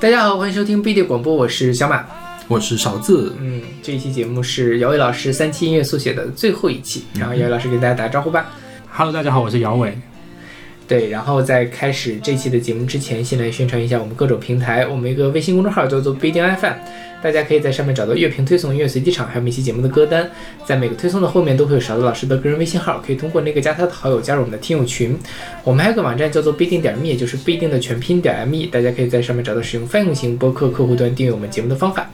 大家好，欢迎收听 BD 广播，我是小马。我是勺子，嗯，这一期节目是姚伟老师三期音乐速写的最后一期，然后姚伟老师给大家打个招呼吧。Hello，大家好，我是姚伟。对，然后在开始这期的节目之前，先来宣传一下我们各种平台。我们一个微信公众号叫做不一定 FM，大家可以在上面找到乐评推送、音乐随机场，还有每期节目的歌单。在每个推送的后面都会有勺子老师的个人微信号，可以通过那个加他的好友加入我们的听友群。我们还有个网站叫做不一定点 me，就是不一定的全拼点 me，大家可以在上面找到使用泛用型播客客户端订阅我们节目的方法。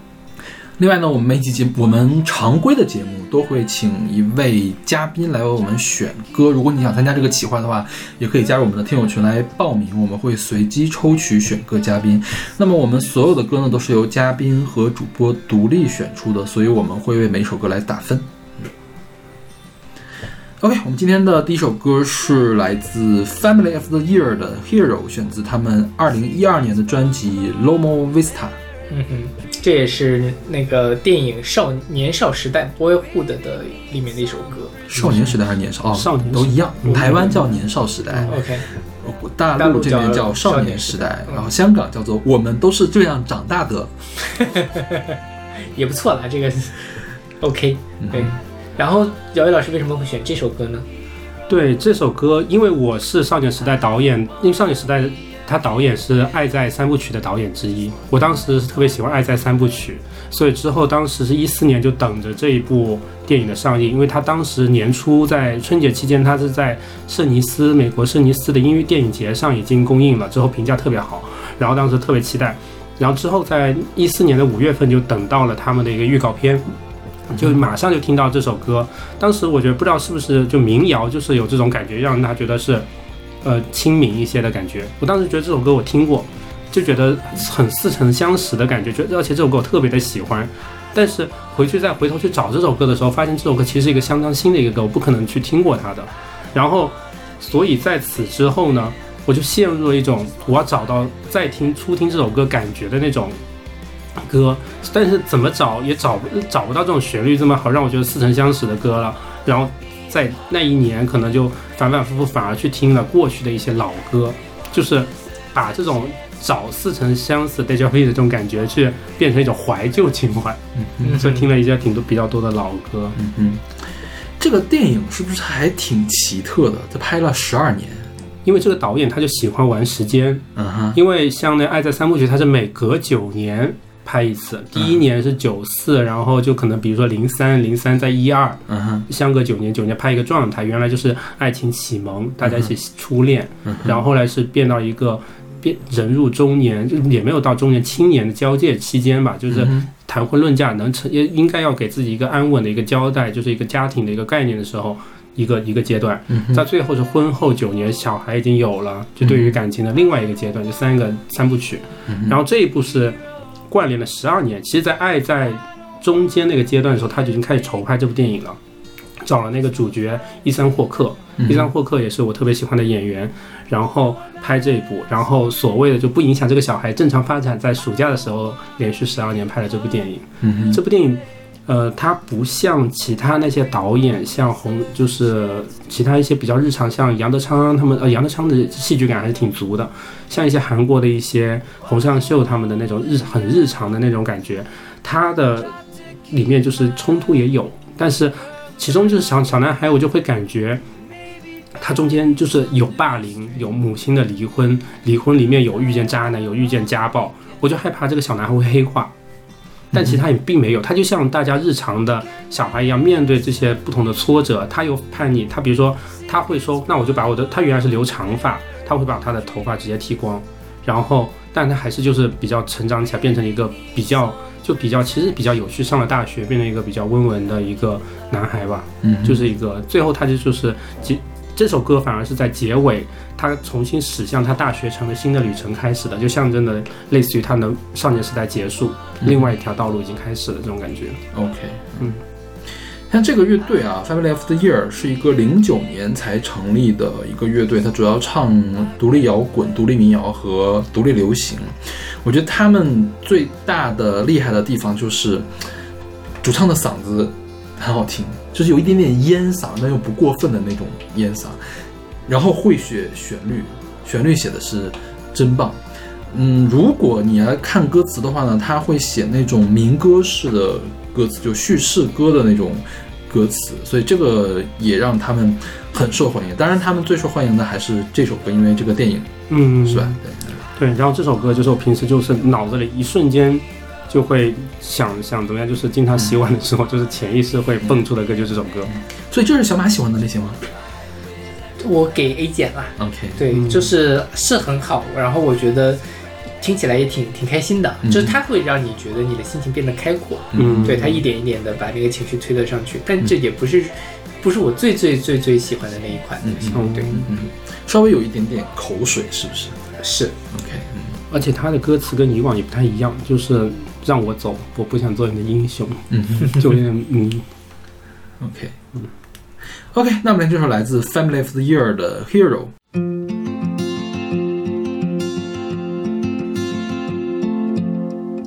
另外呢，我们每期节目，我们常规的节目都会请一位嘉宾来为我们选歌。如果你想参加这个企划的话，也可以加入我们的听友群来报名，我们会随机抽取选歌嘉宾。那么我们所有的歌呢，都是由嘉宾和主播独立选出的，所以我们会为每首歌来打分。OK，我们今天的第一首歌是来自 Family of the Year 的 Hero，选自他们2012年的专辑《Lomo Vista》。嗯哼，这也是那个电影《少年少时代》Boyhood 的里面的一首歌。少年时代还是年少？哦，少年时都一样。嗯台湾叫年少时代，OK，大陆这边叫少年时代，然后香港叫做我们都是这样长大的。也不错啦，这个 OK 嗯对。然后姚伟老师为什么会选这首歌呢？对这首歌，因为我是少年时代导演，因为少年时代他导演是《爱在三部曲》的导演之一，我当时是特别喜欢《爱在三部曲》，所以之后当时是一四年就等着这一部电影的上映，因为他当时年初在春节期间，他是在圣尼斯美国圣尼斯的音乐电影节上已经公映了，之后评价特别好，然后当时特别期待，然后之后在一四年的五月份就等到了他们的一个预告片。就马上就听到这首歌，当时我觉得不知道是不是就民谣，就是有这种感觉，让他觉得是，呃，亲民一些的感觉。我当时觉得这首歌我听过，就觉得很似曾相识的感觉，觉得而且这首歌我特别的喜欢。但是回去再回头去找这首歌的时候，发现这首歌其实是一个相当新的一个歌，我不可能去听过它的。然后，所以在此之后呢，我就陷入了一种我要找到再听初听这首歌感觉的那种歌，但是怎么找也找不找不到这种旋律这么好让我觉得似曾相识的歌了。然后在那一年，可能就反反复复反而去听了过去的一些老歌，就是把这种找似曾相识 deja vu 的这种感觉，去变成一种怀旧情怀。嗯所以听了一些挺多比较多的老歌。嗯嗯，这个电影是不是还挺奇特的？它拍了十二年。因为这个导演他就喜欢玩时间，嗯哼，因为像那《爱在三部曲》，它是每隔九年拍一次，第一年是九四，然后就可能比如说零三零三在一二，嗯哼，相隔九年，九年拍一个状态。原来就是爱情启蒙，大家一起初恋，嗯然后后来是变到一个变人入中年，就也没有到中年青年的交界期间吧，就是嗯谈婚论嫁能成，也应该要给自己一个安稳的一个交代，就是一个家庭的一个概念的时候。一个一个阶段，在最后是婚后九年，小孩已经有了，就对于感情的另外一个阶段，就三个三部曲。嗯然后这一部是贯连了十二年。其实，在爱在中间那个阶段的时候，他就已经开始筹拍这部电影了，找了那个主角伊森霍克，嗯伊森霍克也是我特别喜欢的演员，然后拍这一部，然后所谓的就不影响这个小孩正常发展，在暑假的时候连续十二年拍了这部电影。嗯，这部电影，呃，他不像其他那些导演，像红，就是其他一些比较日常，像杨德昌他们，呃，杨德昌的戏剧感还是挺足的，像一些韩国的一些洪尚秀他们的那种日很日常的那种感觉，他的里面就是冲突也有，但是其中就是小小男孩，我就会感觉。他中间就是有霸凌，有母亲的离婚，离婚里面有遇见渣男，有遇见家暴，我就害怕这个小男孩会黑化，但其实他也并没有，他就像大家日常的小孩一样，面对这些不同的挫折，他有叛逆，他比如说他会说，那我就把我的，他原来是留长发，他会把他的头发直接剃光，然后，但他还是就是比较成长起来，变成一个比较就比较其实比较有趣，上了大学，变成一个比较温文的一个男孩吧，嗯，就是一个最后他就就是结这首歌反而是在结尾，他重新驶向他大学城的新的旅程开始的，就象征的类似于他的少年时代结束，另外一条道路已经开始了这种感觉。OK，嗯，像这个乐队啊，Family of the Year 是一个零九年才成立的一个乐队，它主要唱独立摇滚、独立民谣和独立流行。我觉得他们最大的厉害的地方就是主唱的嗓子很好听，就是有一点点烟嗓，但又不过分的那种烟嗓，然后会写旋律，旋律写的是真棒。嗯，如果你来看歌词的话呢，他会写那种民歌式的歌词，就叙事歌的那种歌词，所以这个也让他们很受欢迎。当然，他们最受欢迎的还是这首歌，因为这个电影嗯，是吧？对，然后这首歌就是我平时就是脑子里一瞬间就会想想怎么样，就是经常洗碗的时候，就是潜意识会蹦出的歌，就是这首歌。所以这是小马喜欢的类型吗？我给 A 减了。？OK，对，嗯。就是是很好，然后我觉得听起来也挺挺开心的，嗯。就是它会让你觉得你的心情变得开阔，嗯。对，它一点一点的把那个情绪推了上去，但这也不是不是我最最最最喜欢的那一款嗯。对，嗯，稍微有一点点口水，是不是？是？OK，嗯。而且它的歌词跟以往也不太一样，就是让我走，我不想做你的英雄，嗯就有点嗯， ，OK，嗯，OK，那么这首来自 Family of the Year 的 Hero。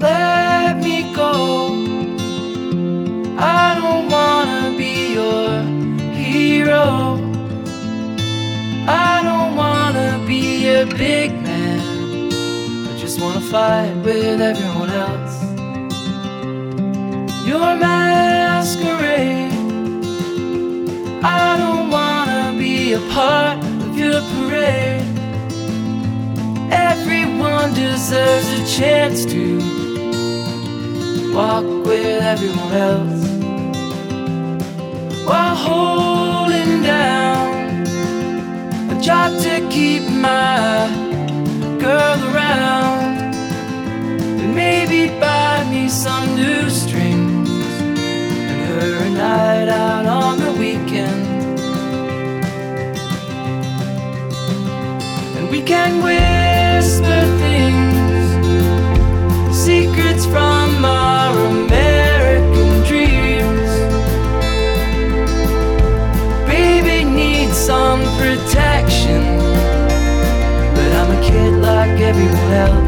let me go. I don't wanna be your hero. I don't wanna be a big man. I just wanna fight with everyone else. Your masquerade. I don't wanna be a part of your parade. Everyone deserves a chance to walk with everyone else while holding down a job to keep my girl around and maybe buy me some new strings her a night out on the weekend and we can whisper things secrets from our American dreams. Baby needs some protection, but I'm a kid like everyone else.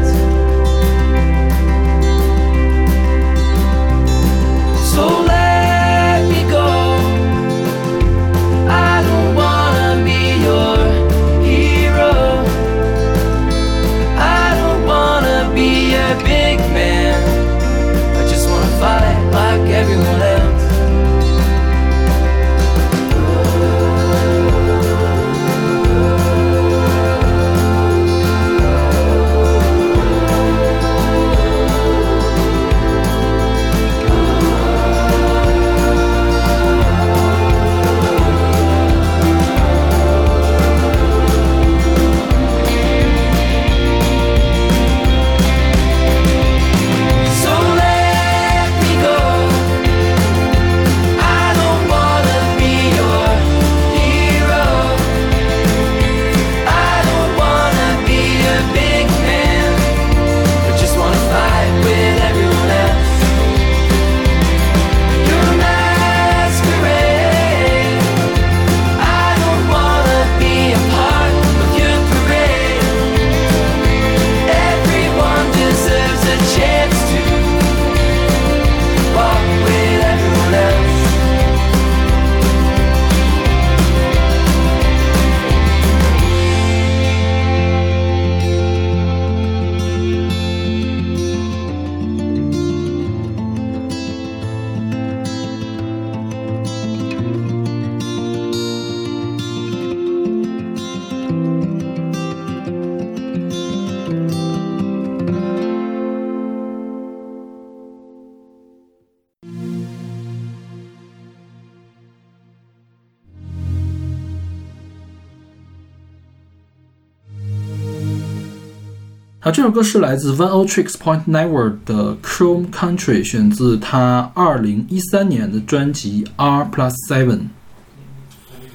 首歌是来自 One O Tricks Point Never 的 Chrome Country，选自他二零一三年的专辑 R Plus Seven。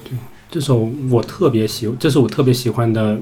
对这首我特别喜，这是我特别喜欢的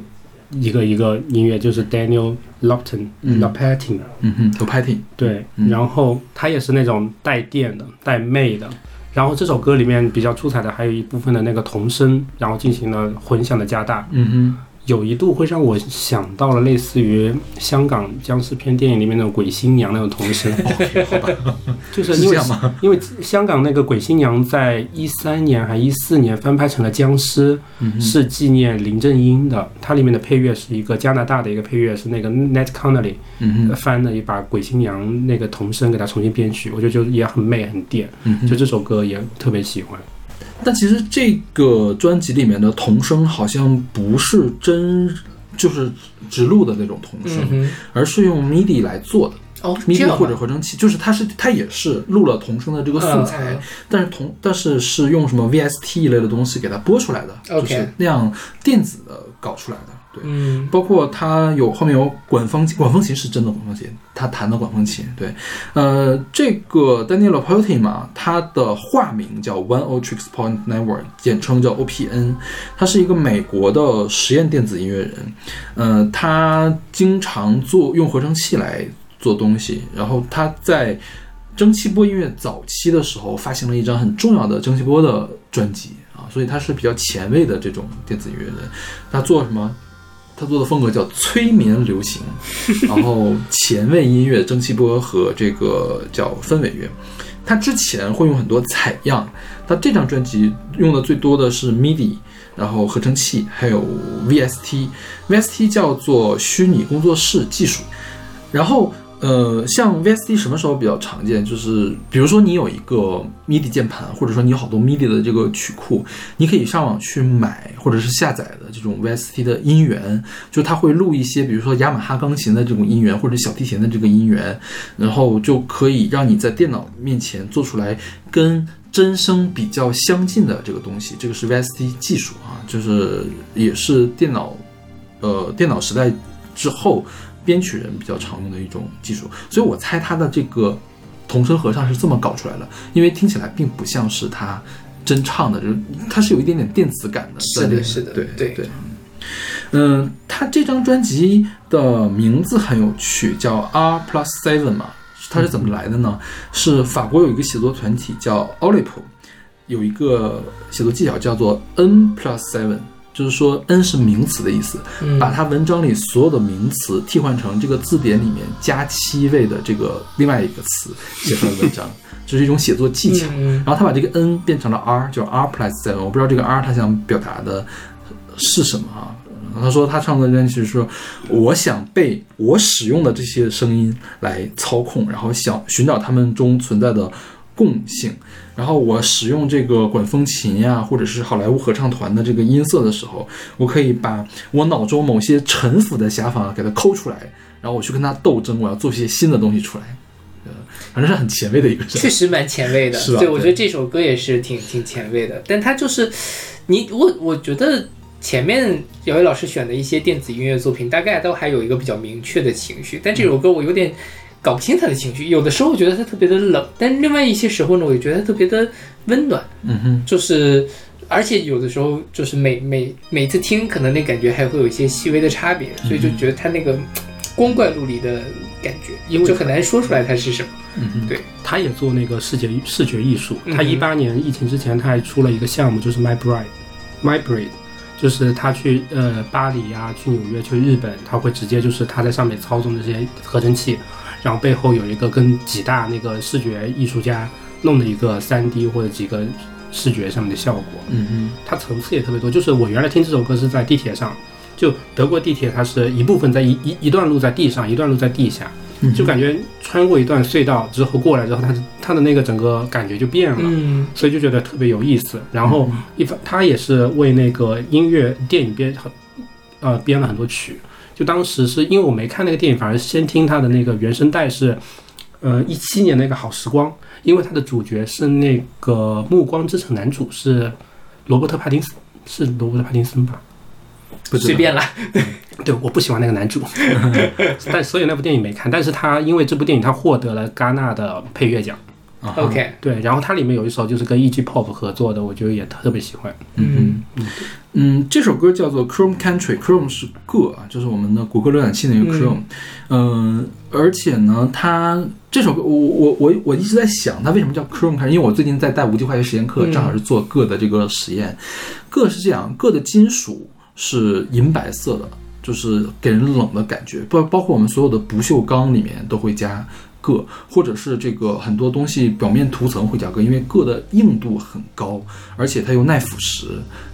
一个一个音乐，就是 Daniel Lopton、嗯 Lopatin，嗯哼，有 Patty。对，嗯然后他也是那种带电的、带魅的。然后这首歌里面比较出彩的还有一部分的那个童声，然后进行了混响的加大，嗯有一度会让我想到了类似于香港僵尸片电影里面那种鬼新娘那种童声，好吧，就是因为？因为香港那个鬼新娘在一三年还一四年翻拍成了僵尸，嗯是纪念林正英的，它里面的配乐是一个加拿大的一个配乐，是那个 Nat 哼，翻了一把鬼新娘那个童声给它重新编曲，我觉得就也很美很电，嗯就这首歌也特别喜欢。但其实这个专辑里面的童声好像不是真，就是直录的那种童声，嗯而是用 MIDI 来做的。哼，哦，这 MIDI 或者合成器，就是它是它也是录了童声的这个素材，但是同但是是用什么 VST 一类的东西给它播出来的就是那样电子的搞出来的。对，嗯包括他有后面有管风琴，管风琴是真的管风琴，他弹的管风琴。对，呃，这个 Daniel Pelty 嘛，他的化名叫 One O Tricks Point Network，简称叫 OPN，他是一个美国的实验电子音乐人。呃，他经常做用合成器来做东西，然后他在蒸汽波音乐早期的时候发行了一张很重要的蒸汽波的专辑啊，所以他是比较前卫的这种电子音乐人。他做什么？他做的风格叫催眠流行，然后前卫音乐、蒸汽波和这个叫氛围乐。他之前会用很多采样，他这张专辑用的最多的是 MIDI，然后合成器，还有 VST。VST 叫做虚拟工作室技术。然后呃，像 VST 什么时候比较常见？就是比如说你有一个 MIDI 键盘，或者说你有好多 MIDI 的这个曲库，你可以上网去买或者是下载的这种 VST 的音源，就它会录一些，比如说雅马哈钢琴的这种音源或者小提琴的这个音源，然后就可以让你在电脑面前做出来跟真声比较相近的这个东西。这个是 VST 技术啊，就是也是电脑呃电脑时代之后编曲人比较常用的一种技术，所以我猜他的这个童声合唱是这么搞出来的，因为听起来并不像是他真唱的，就是它是有一点点电子感的是。的是的对对对。嗯，他这张专辑的名字很有趣，叫 R Plus Seven 嘛，它是怎么来的呢？是法国有一个写作团体叫 Olip，有一个写作技巧叫做 N Plus Seven，就是说 N 是名词的意思，嗯把它文章里所有的名词替换成这个字典里面加七位的这个另外一个词写出来的文章，这是一种写作技巧。嗯然后他把这个 N 变成了 R，叫 R plus seven。我不知道这个 R 他想表达的是什么啊？他说他唱的专辑是说，我想被我使用的这些声音来操控，然后想寻找它们中存在的共性。然后我使用这个管风琴呀，或者是好莱坞合唱团的这个音色的时候，我可以把我脑中某些陈腐的想法给它抠出来，然后我去跟它斗争，我要做一些新的东西出来。呃，反正是很前卫的一个人。确实蛮前卫的，是吧？对，我觉得这首歌也是挺挺前卫的，但它就是你我我觉得前面姚伟老师选的一些电子音乐作品，大概都还有一个比较明确的情绪，但这首歌我有点搞不清他的情绪，有的时候我觉得他特别的冷，但另外一些时候呢，我也觉得他特别的温暖，嗯哼，就是。而且有的时候就是每每每次听，可能那感觉还会有一些细微的差别，所以就觉得他那个光怪陆离的感觉，因为就很难说出来他是什么。嗯哼，对他也做那个视觉视觉艺术。嗯他一八年疫情之前，他还出了一个项目，就是 My Bride，My Bride，就是他去呃巴黎啊、去纽约、去日本，他会直接就是他在上面操纵这些合成器，然后背后有一个跟几大那个视觉艺术家弄的一个三 D 或者几个视觉上面的效果。嗯嗯。它层次也特别多。就是我原来听这首歌是在地铁上，就德国地铁，它是一部分在一一一段路在地上，一段路在地下，嗯就感觉穿过一段隧道之后过来之后，它它的那个整个感觉就变了。嗯所以就觉得特别有意思。然后一方，他也是为那个音乐电影编很呃编了很多曲。就当时是因为我没看那个电影，反而先听他的那个原声带是，呃一七年那个好时光，因为他的主角是那个《暮光之城》男主是罗伯特帕丁斯，是罗伯特帕丁森吧？随便啦。对，我不喜欢那个男主，但所以那部电影没看。但是他因为这部电影他获得了戛纳的配乐奖。OK，对，然后它里面有一首就是跟 E.G. Pop 合作的，我觉得也特别喜欢。嗯嗯嗯，这首歌叫做 Chrome Country，Chrome 是个啊，就是我们的谷歌浏览器那个 Chrome。嗯、而且呢，它这首歌我我我我一直在想，它为什么叫 Chrome Country？因为我最近在带无机化学实验课，嗯正好是做铬的这个实验。铬是这样，铬的金属是银白色的，就是给人冷的感觉。包包括我们所有的不锈钢里面都会加铬，或者是这个很多东西表面涂层会加铬，因为铬的硬度很高，而且它又耐腐蚀，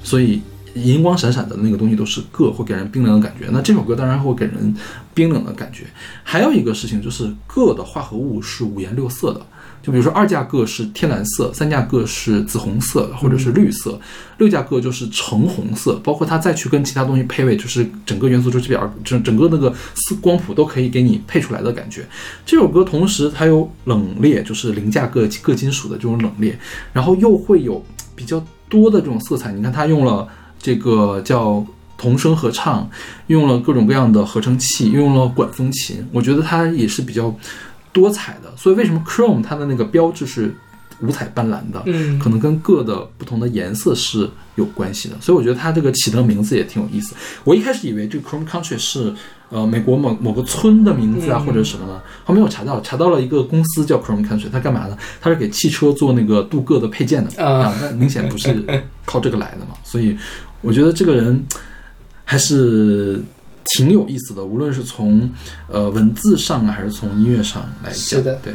所以银光闪闪的那个东西都是铬，会给人冰冷的感觉。那这首歌当然会给人冰冷的感觉。还有一个事情就是铬的化合物是五颜六色的。就比如说二价铬是天蓝色，三价铬是紫红色或者是绿色，六价铬就是橙红色，包括它再去跟其他东西配位，就是整个元素周期表整整个那个四光谱都可以给你配出来的感觉。这首歌同时它有冷冽，就是零价铬铬金属的这种冷冽，然后又会有比较多的这种色彩。你看它用了这个叫童声合唱，用了各种各样的合成器，用了管风琴，我觉得它也是比较。多彩的，所以为什么 Chrome 它的那个标志是五彩斑斓的？嗯可能跟各的不同的颜色是有关系的。所以我觉得它这个起的名字也挺有意思。我一开始以为这个 Chrome Country 是呃美国某某个村的名字啊，嗯或者什么的。后面我查到，查到了一个公司叫 Chrome Country，它干嘛呢？它是给汽车做那个镀铬的配件的啊啊，那明显不是靠这个来的嘛。所以我觉得这个人还是。挺有意思的，无论是从呃文字上啊，还是从音乐上来讲，是的。对，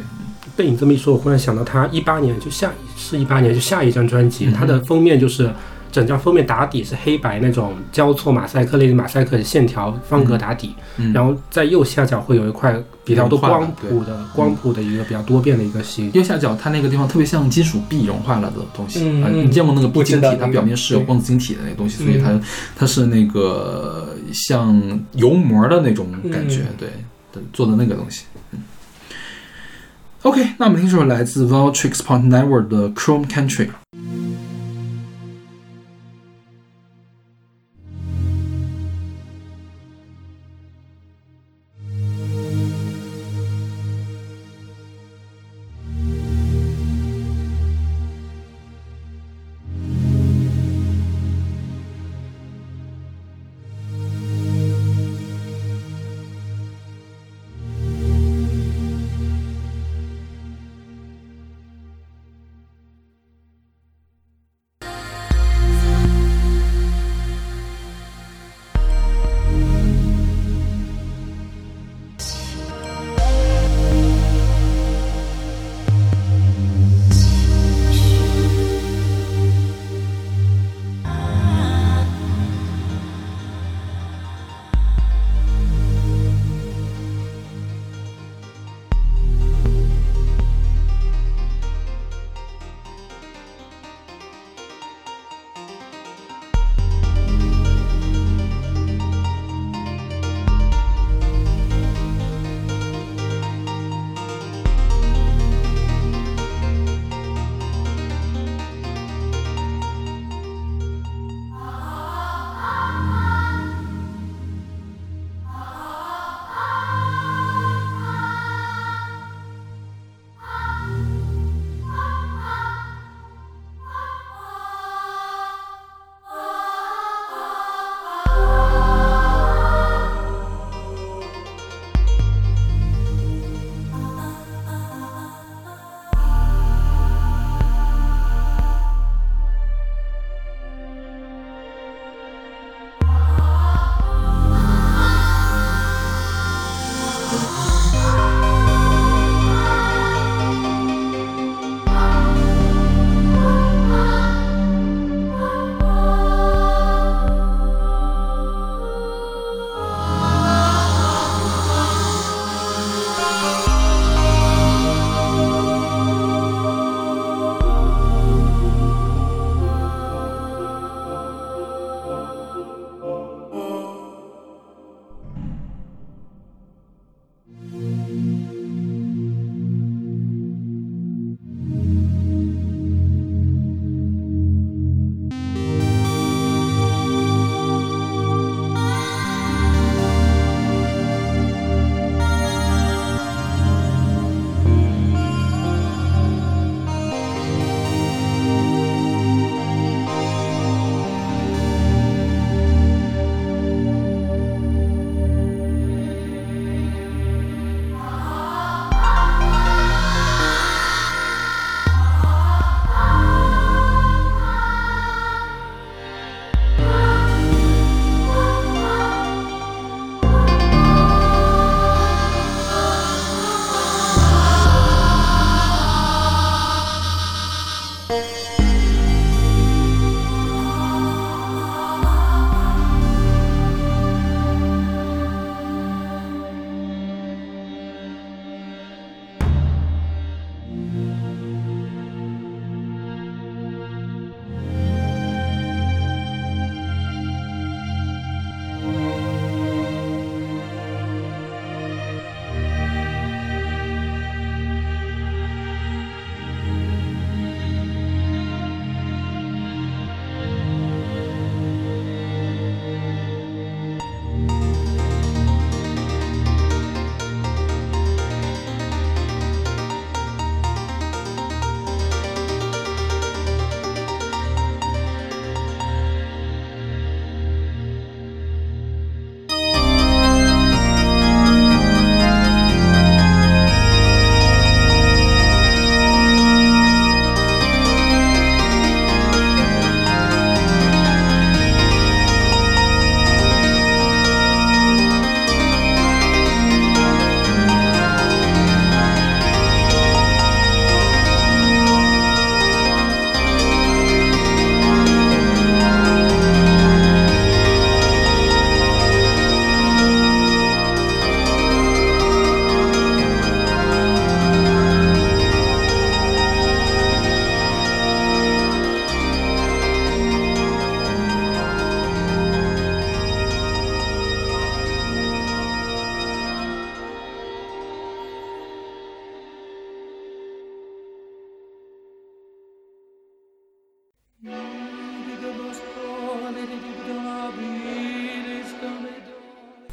被你这么一说，我忽然想到他一八年就下是一八年就下一张专辑，嗯它的封面就是整张封面打底是黑白那种交错马赛克类的马赛克线条方格打底，嗯。然后在右下角会有一块比较多光谱的光谱的一个比较多变的一个形右下角它那个地方特别像金属壁融化了的东西、啊，嗯嗯你见过那个壁晶体它表面是有光子晶体的那个东西，所以嗯。它它是那个像油膜的那种感觉，嗯。对对，做的那个东西。嗯。OK，那我们听这首来自 Valtrix Point Network 的 Chrome Country。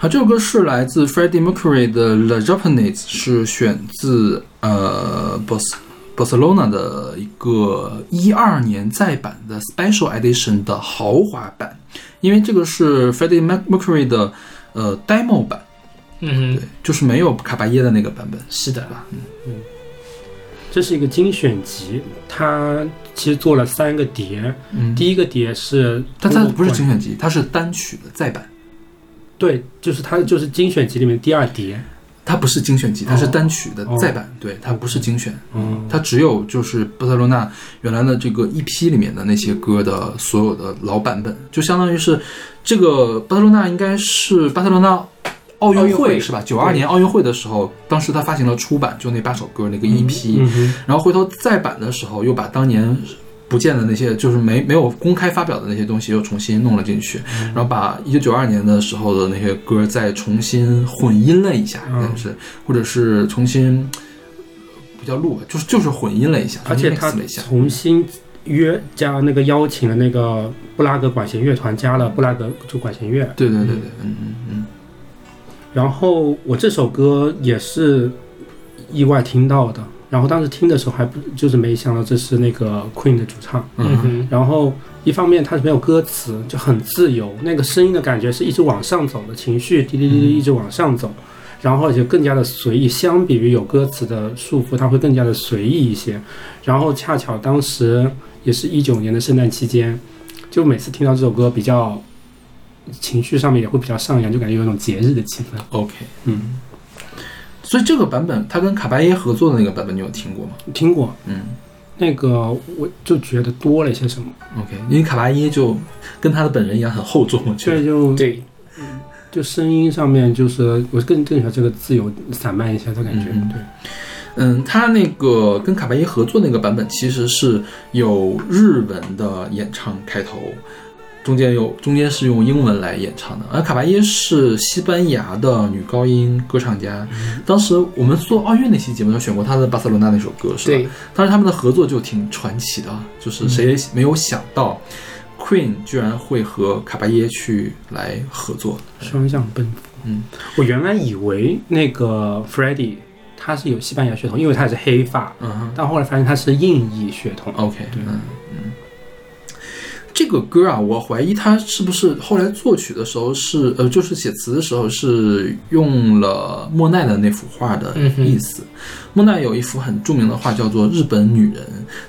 好，这首歌是来自 Freddie Mercury 的《The Japanese》，是选自呃 Barcelona 的一个一二年再版的 Special Edition 的豪华版，因为这个是 Freddie Mercury 的呃 demo 版，嗯对，就是没有卡巴耶的那个版本。是的，嗯。嗯。这是一个精选集，它其实做了三个碟，嗯，第一个碟是但它不是精精选集，它是单曲的再版，对，就是它就是精选集里面第二碟，它不是精选集，它是单曲的哦再版，对，它不是精选。嗯，它只有就是巴塞罗那原来的这个 EP 里面的那些歌的所有的老版本，就相当于是这个巴塞罗那应该是巴塞罗那奥运会会。是吧？九二年奥运会的时候，当时他发行了出版，就那八首歌那个 EP，、然后回头再版的时候，又把当年不见的那些，就是没没有公开发表的那些东西，又重新弄了进去，然后把一九九二年的时候的那些歌再重新混音了一下，嗯但是或者是重新不叫录吧，就是就是混音了一下，而且他。重新约加那个邀请了那个布拉格管弦乐团，加了布拉格就管弦乐。对对对对，嗯嗯嗯，然后我这首歌也是意外听到的，然后当时听的时候还不就是没想到这是那个 Queen 的主唱。嗯哼，然后一方面它是没有歌词，就很自由，那个声音的感觉是一直往上走的，情绪滴滴滴滴一直往上走，然后而且更加的随意，相比于有歌词的束缚，它会更加的随意一些。然后恰巧当时也是一九年的圣诞期间，就每次听到这首歌，比较情绪上面也会比较上扬，就感觉有一种节日的气氛。OK。嗯，所以这个版本他跟卡巴耶合作的那个版本，你有听过吗？听过嗯那个，我就觉得多了一些什么，，OK，因为卡巴耶就跟他的本人一样很厚重，我觉得。就对，就声音上面，就是我更更喜欢这个自由散漫一些的感觉。嗯对，嗯，他那个跟卡巴耶合作那个版本其实是有日文的演唱开头，中间有中间是用英文来演唱的。而卡巴耶是西班牙的女高音歌唱家，当时我们做奥运那期节目中选过她的《巴塞罗那》那首歌，是吧？对，当时他们的合作就挺传奇的，就是谁也没有想到，Queen 居然会和卡巴耶去来合作。双向奔赴。嗯，我原来以为那个 Freddie 他是有西班牙血统，因为他也是黑发，嗯哼。但后来发现他是印裔血统。OK，嗯，这个歌啊，我怀疑他是不是后来作曲的时候是呃，就是写词的时候是用了莫奈的那幅画的意思。莫奈有一幅很著名的画叫做《日本女人》，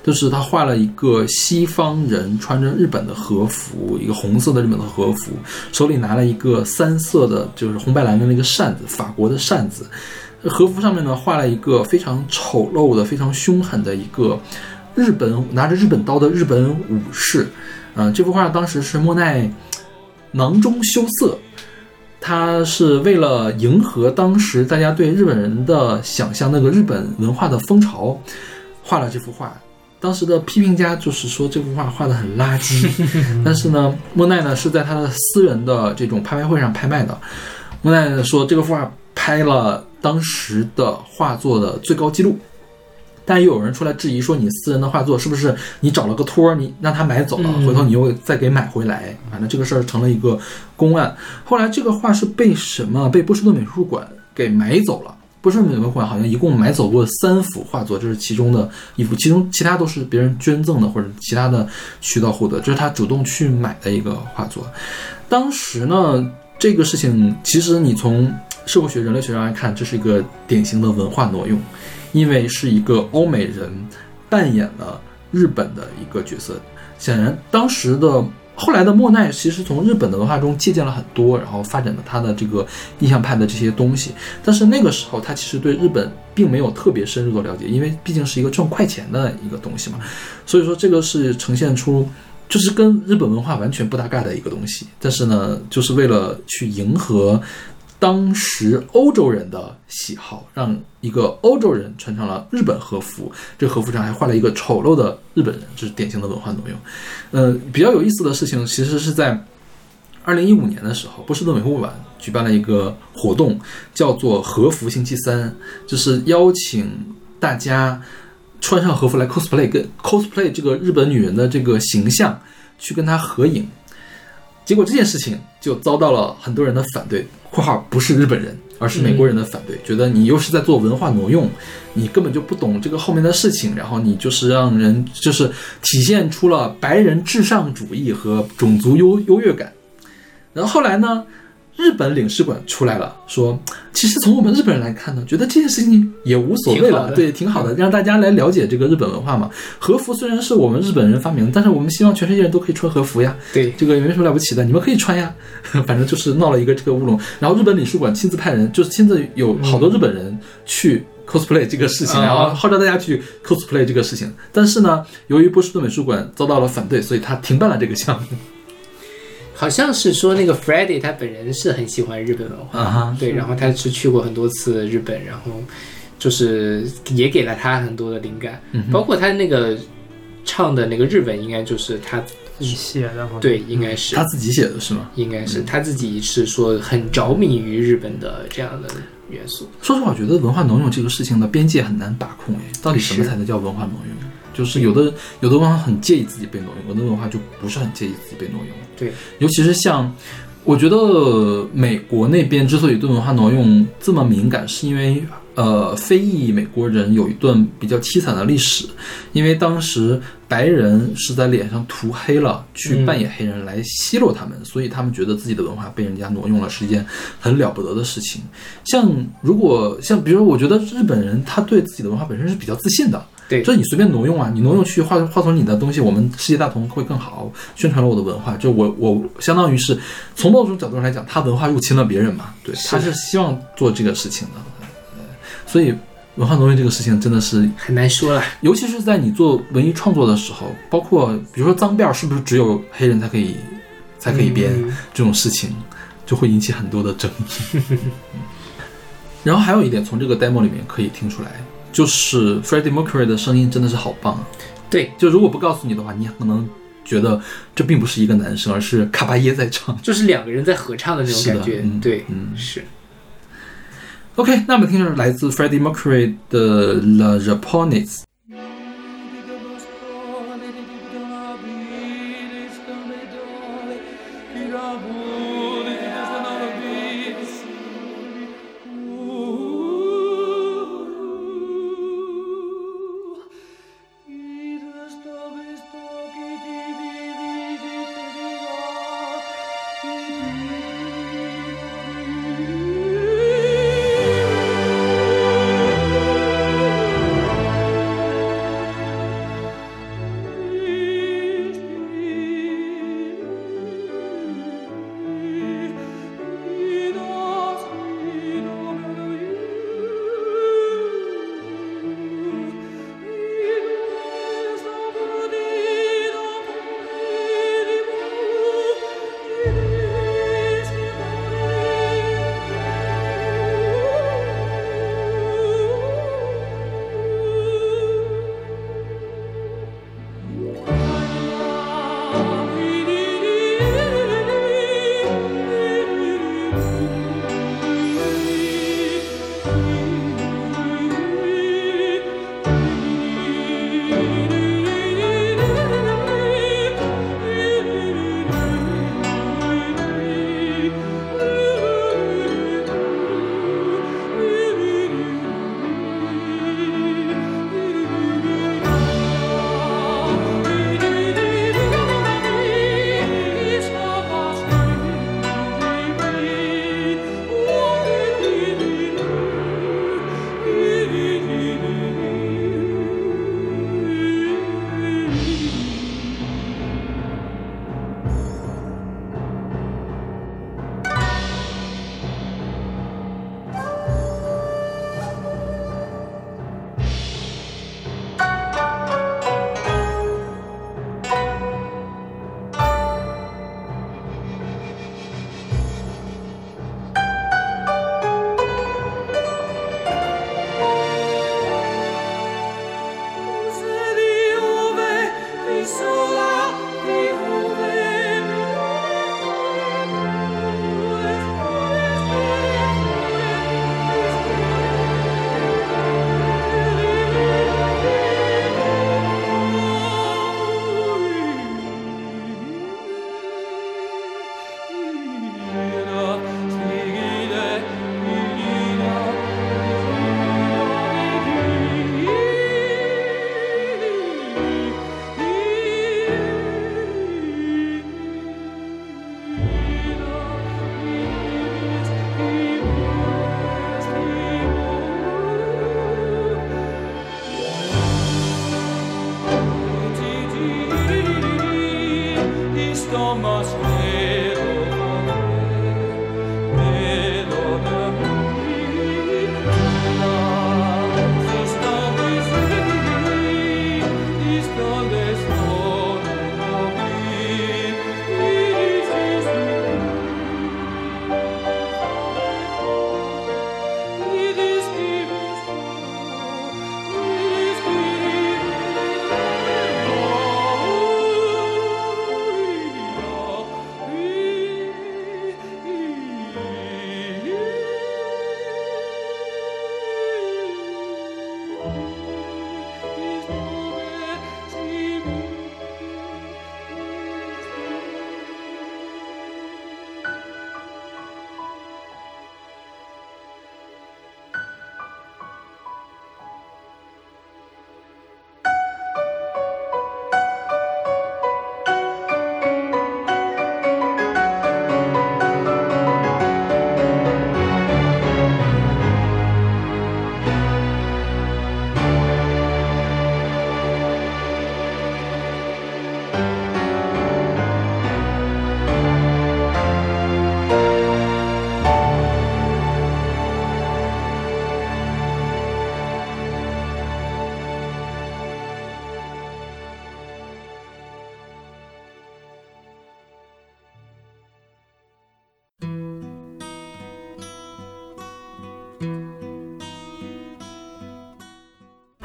就是他画了一个西方人穿着日本的和服，一个红色的日本的和服，手里拿了一个三色的，就是红白蓝的那个扇子，法国的扇子。和服上面呢画了一个非常丑陋的、非常凶狠的一个日本拿着日本刀的日本武士。嗯、这幅画当时是莫奈囊中羞涩，他是为了迎合当时大家对日本人的想象，那个日本文化的风潮，画了这幅画。当时的批评家就是说这幅画画的很垃圾，但是呢，莫奈呢是在他的私人的这种拍卖会上拍卖的。莫奈说这个幅画拍了当时的画作的最高纪录，但又有人出来质疑说你私人的画作是不是你找了个托儿，你让他买走了，嗯回头你又再给买回来，反正这个事儿成了一个公案。后来这个画是被什么被波士顿美术馆给买走了。波士顿美术馆好像一共买走过三幅画作，这是其中的一幅，其中其他都是别人捐赠的或者其他的渠道获得，这是他主动去买的一个画作。当时呢，这个事情其实你从社会学、人类学上来看，这是一个典型的文化挪用，因为是一个欧美人扮演了日本的一个角色。显然，当时的后来的莫奈其实从日本的文化中借鉴了很多，然后发展了他的这个印象派的这些东西。但是那个时候，他其实对日本并没有特别深入的了解，因为毕竟是一个赚快钱的一个东西嘛。所以说，这个是呈现出就是跟日本文化完全不搭嘎的一个东西。但是呢，就是为了去迎合当时欧洲人的喜好，让一个欧洲人穿上了日本和服，这和服上还画了一个丑陋的日本人，这是典型的文化挪用。呃，比较有意思的事情，其实是在二零一五年的时候，波士顿美术馆举办了一个活动，叫做“和服星期三”，就是邀请大家穿上和服来 cosplay，跟 cosplay 这个日本女人的这个形象，去跟她合影。结果这件事情就遭到了很多人的反对（括号不是日本人，而是美国人的反对），觉得你又是在做文化挪用，你根本就不懂这个后面的事情，然后你就是让人就是体现出了白人至上主义和种族优优越感。然后后来呢，日本领事馆出来了，说其实从我们日本人来看呢，觉得这件事情也无所谓了，对，挺好的，让大家来了解这个日本文化嘛。和服虽然是我们日本人发明的，但是我们希望全世界人都可以穿和服呀。对，这个也没什么了不起的，你们可以穿呀。反正就是闹了一个这个乌龙。然后日本领事馆亲自派人，就是亲自有好多日本人去 cosplay 这个事情，啊然后号召大家去 cosplay 这个事情。但是呢，由于波士顿美术馆遭到了反对，所以他停办了这个项目。好像是说那个 f r e d d y 他本人是很喜欢日本文化，啊哈对，然后他是去过很多次日本，然后就是也给了他很多的灵感，嗯包括他那个唱的那个日文，应该就是他自己写的，对，应该是。他自己写的是吗？应该是他自己是说很着迷于日本的这样的元素，说实话，我觉得文化挪用这个事情的边界很难把控诶，到底什么才能叫文化挪用？就是有的有的文化很介意自己被挪用，有的文化就不是很介意自己被挪用。对，尤其是像，我觉得美国那边之所以对文化挪用这么敏感，是因为呃，非裔美国人有一段比较凄惨的历史，因为当时白人是在脸上涂黑了，去扮演黑人来奚落他们，所以他们觉得自己的文化被人家挪用了，是一件很了不得的事情。像如果像比如，我觉得日本人他对自己的文化本身是比较自信的，对就是你随便挪用啊，你挪用去化化成你的东西，我们世界大同会更好，宣传了我的文化。就我我相当于是从某种角度上来讲，他文化入侵了别人嘛，对，是他是希望做这个事情的，呃所以文化挪用这个事情真的是，很难说了。尤其是在你做文艺创作的时候，包括比如说脏辫儿是不是只有黑人才可以才可以编、嗯这种事情，就会引起很多的争议。然后还有一点，从这个 demo 里面可以听出来，就是 Freddie Mercury 的声音真的是好棒啊！对，就如果不告诉你的话，你可能觉得这并不是一个男生，而是卡巴耶在唱。就是两个人在合唱的那种感觉，嗯对，嗯是。OK，那么听着来自 Freddie Mercury 的 La Japonaise。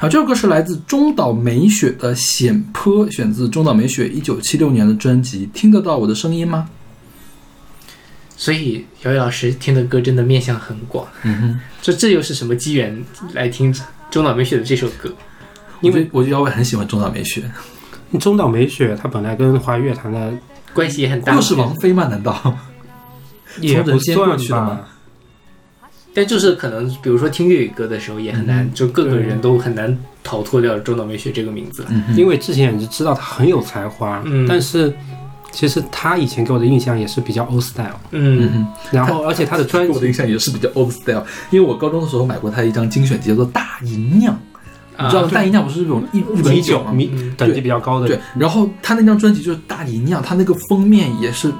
好，这首歌是来自中岛美雪的《险坡》，选自中岛美雪一九七六年的专辑。听得到我的声音吗？所以姚姚老师听的歌真的面向很广。嗯哼，这这又是什么机缘来听中岛美雪的这首歌？因为我觉得姚伟很喜欢中岛美雪，中岛美雪她本来跟华语乐坛的关系也很大又，是王菲吗？难道？也不从人间过算去的吗吧，但就是可能，比如说听粤语歌的时候也很难，就各个人都很难逃脱掉中岛美雪这个名字。嗯，因为之前也是知道她很有才华，嗯。但是其实她以前给我的印象也是比较 old style，嗯。然后而且她的专辑给我的印象也是比较 old style，因为我高中的时候买过他一张精选集，叫做《大银酿》，你知道啊大银酿不是那种日日本米酒吗？米嗯等级比较高的。对，然后他那张专辑就是大银酿，他那个封面也是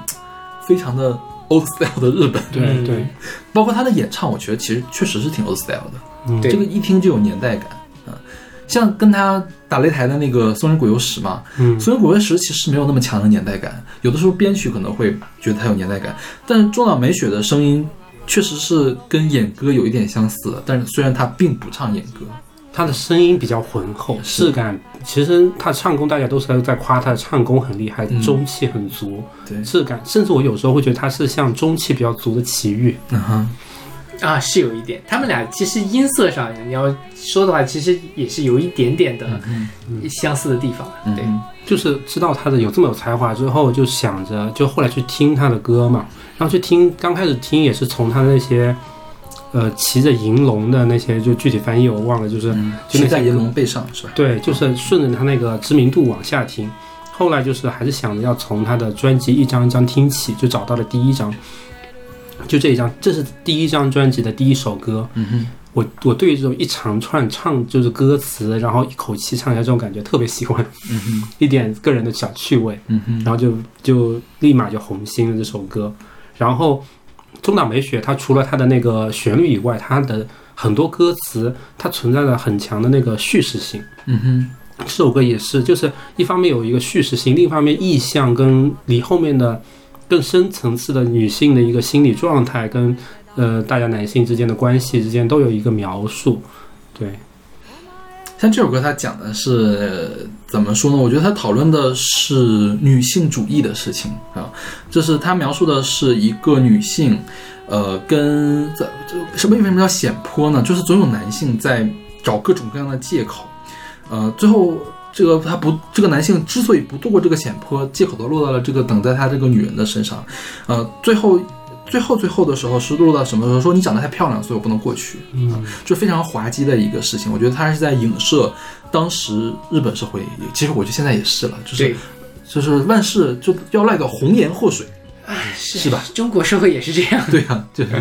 非常的 old style 的日本，对嗯。对，包括他的演唱，我觉得其实确实是挺 old style 的，嗯。对。这个一听就有年代感啊。像跟他打擂台的那个松仁谷由实嘛，嗯。松仁谷由实其实没有那么强的年代感，有的时候编曲可能会觉得他有年代感，但是中岛美雪的声音确实是跟演歌有一点相似的，但是虽然他并不唱演歌，她的声音比较浑厚，质感。其实他唱功，大家都是在夸他的唱功很厉害，嗯中气很足，对，质感。甚至我有时候会觉得他是像中气比较足的齐豫。嗯哼，啊，是有一点，他们俩其实音色上你要说的话，其实也是有一点点的嗯相似的地方。对，就是知道他的有这么有才华之后，就想着就后来去听他的歌嘛，然后去听，刚开始听也是从他那些，呃，骑着银龙的那些，就具体翻译我忘了，就是、嗯，就那些骑在银龙背上是吧？对，就是顺着他那个知名度往下听。后来就是还是想着要从他的专辑一张一张听起，就找到了第一张，就这一张，这是第一张专辑的第一首歌。嗯哼，我我对于这种一长串唱就是歌词，然后一口气唱下这种感觉特别喜欢，嗯哼，一点个人的小趣味。嗯哼，然后就就立马就红心了这首歌。然后中岛美雪她除了她的那个旋律以外，她的很多歌词它存在着很强的那个叙事性。嗯哼，这首歌也是，就是一方面有一个叙事性，另一方面意象跟离后面的更深层次的女性的一个心理状态跟呃大家男性之间的关系之间都有一个描述。对，像这首歌，它讲的是怎么说呢？我觉得它讨论的是女性主义的事情啊，就是它描述的是一个女性，呃，跟在这什么为什么叫险坡呢？就是总有男性在找各种各样的借口，呃，最后这个他不，这个男性之所以不度过这个险坡，借口都落到了这个等待他这个女人的身上，呃，最后。最后，最后的时候是录到什么时候？说你长得太漂亮，所以我不能过去。嗯，就非常滑稽的一个事情。我觉得他是在影射当时日本社会，其实我觉得现在也是了，就是，就是万事就要赖到红颜祸水。是是吧？中国社会也是这样。对啊，就是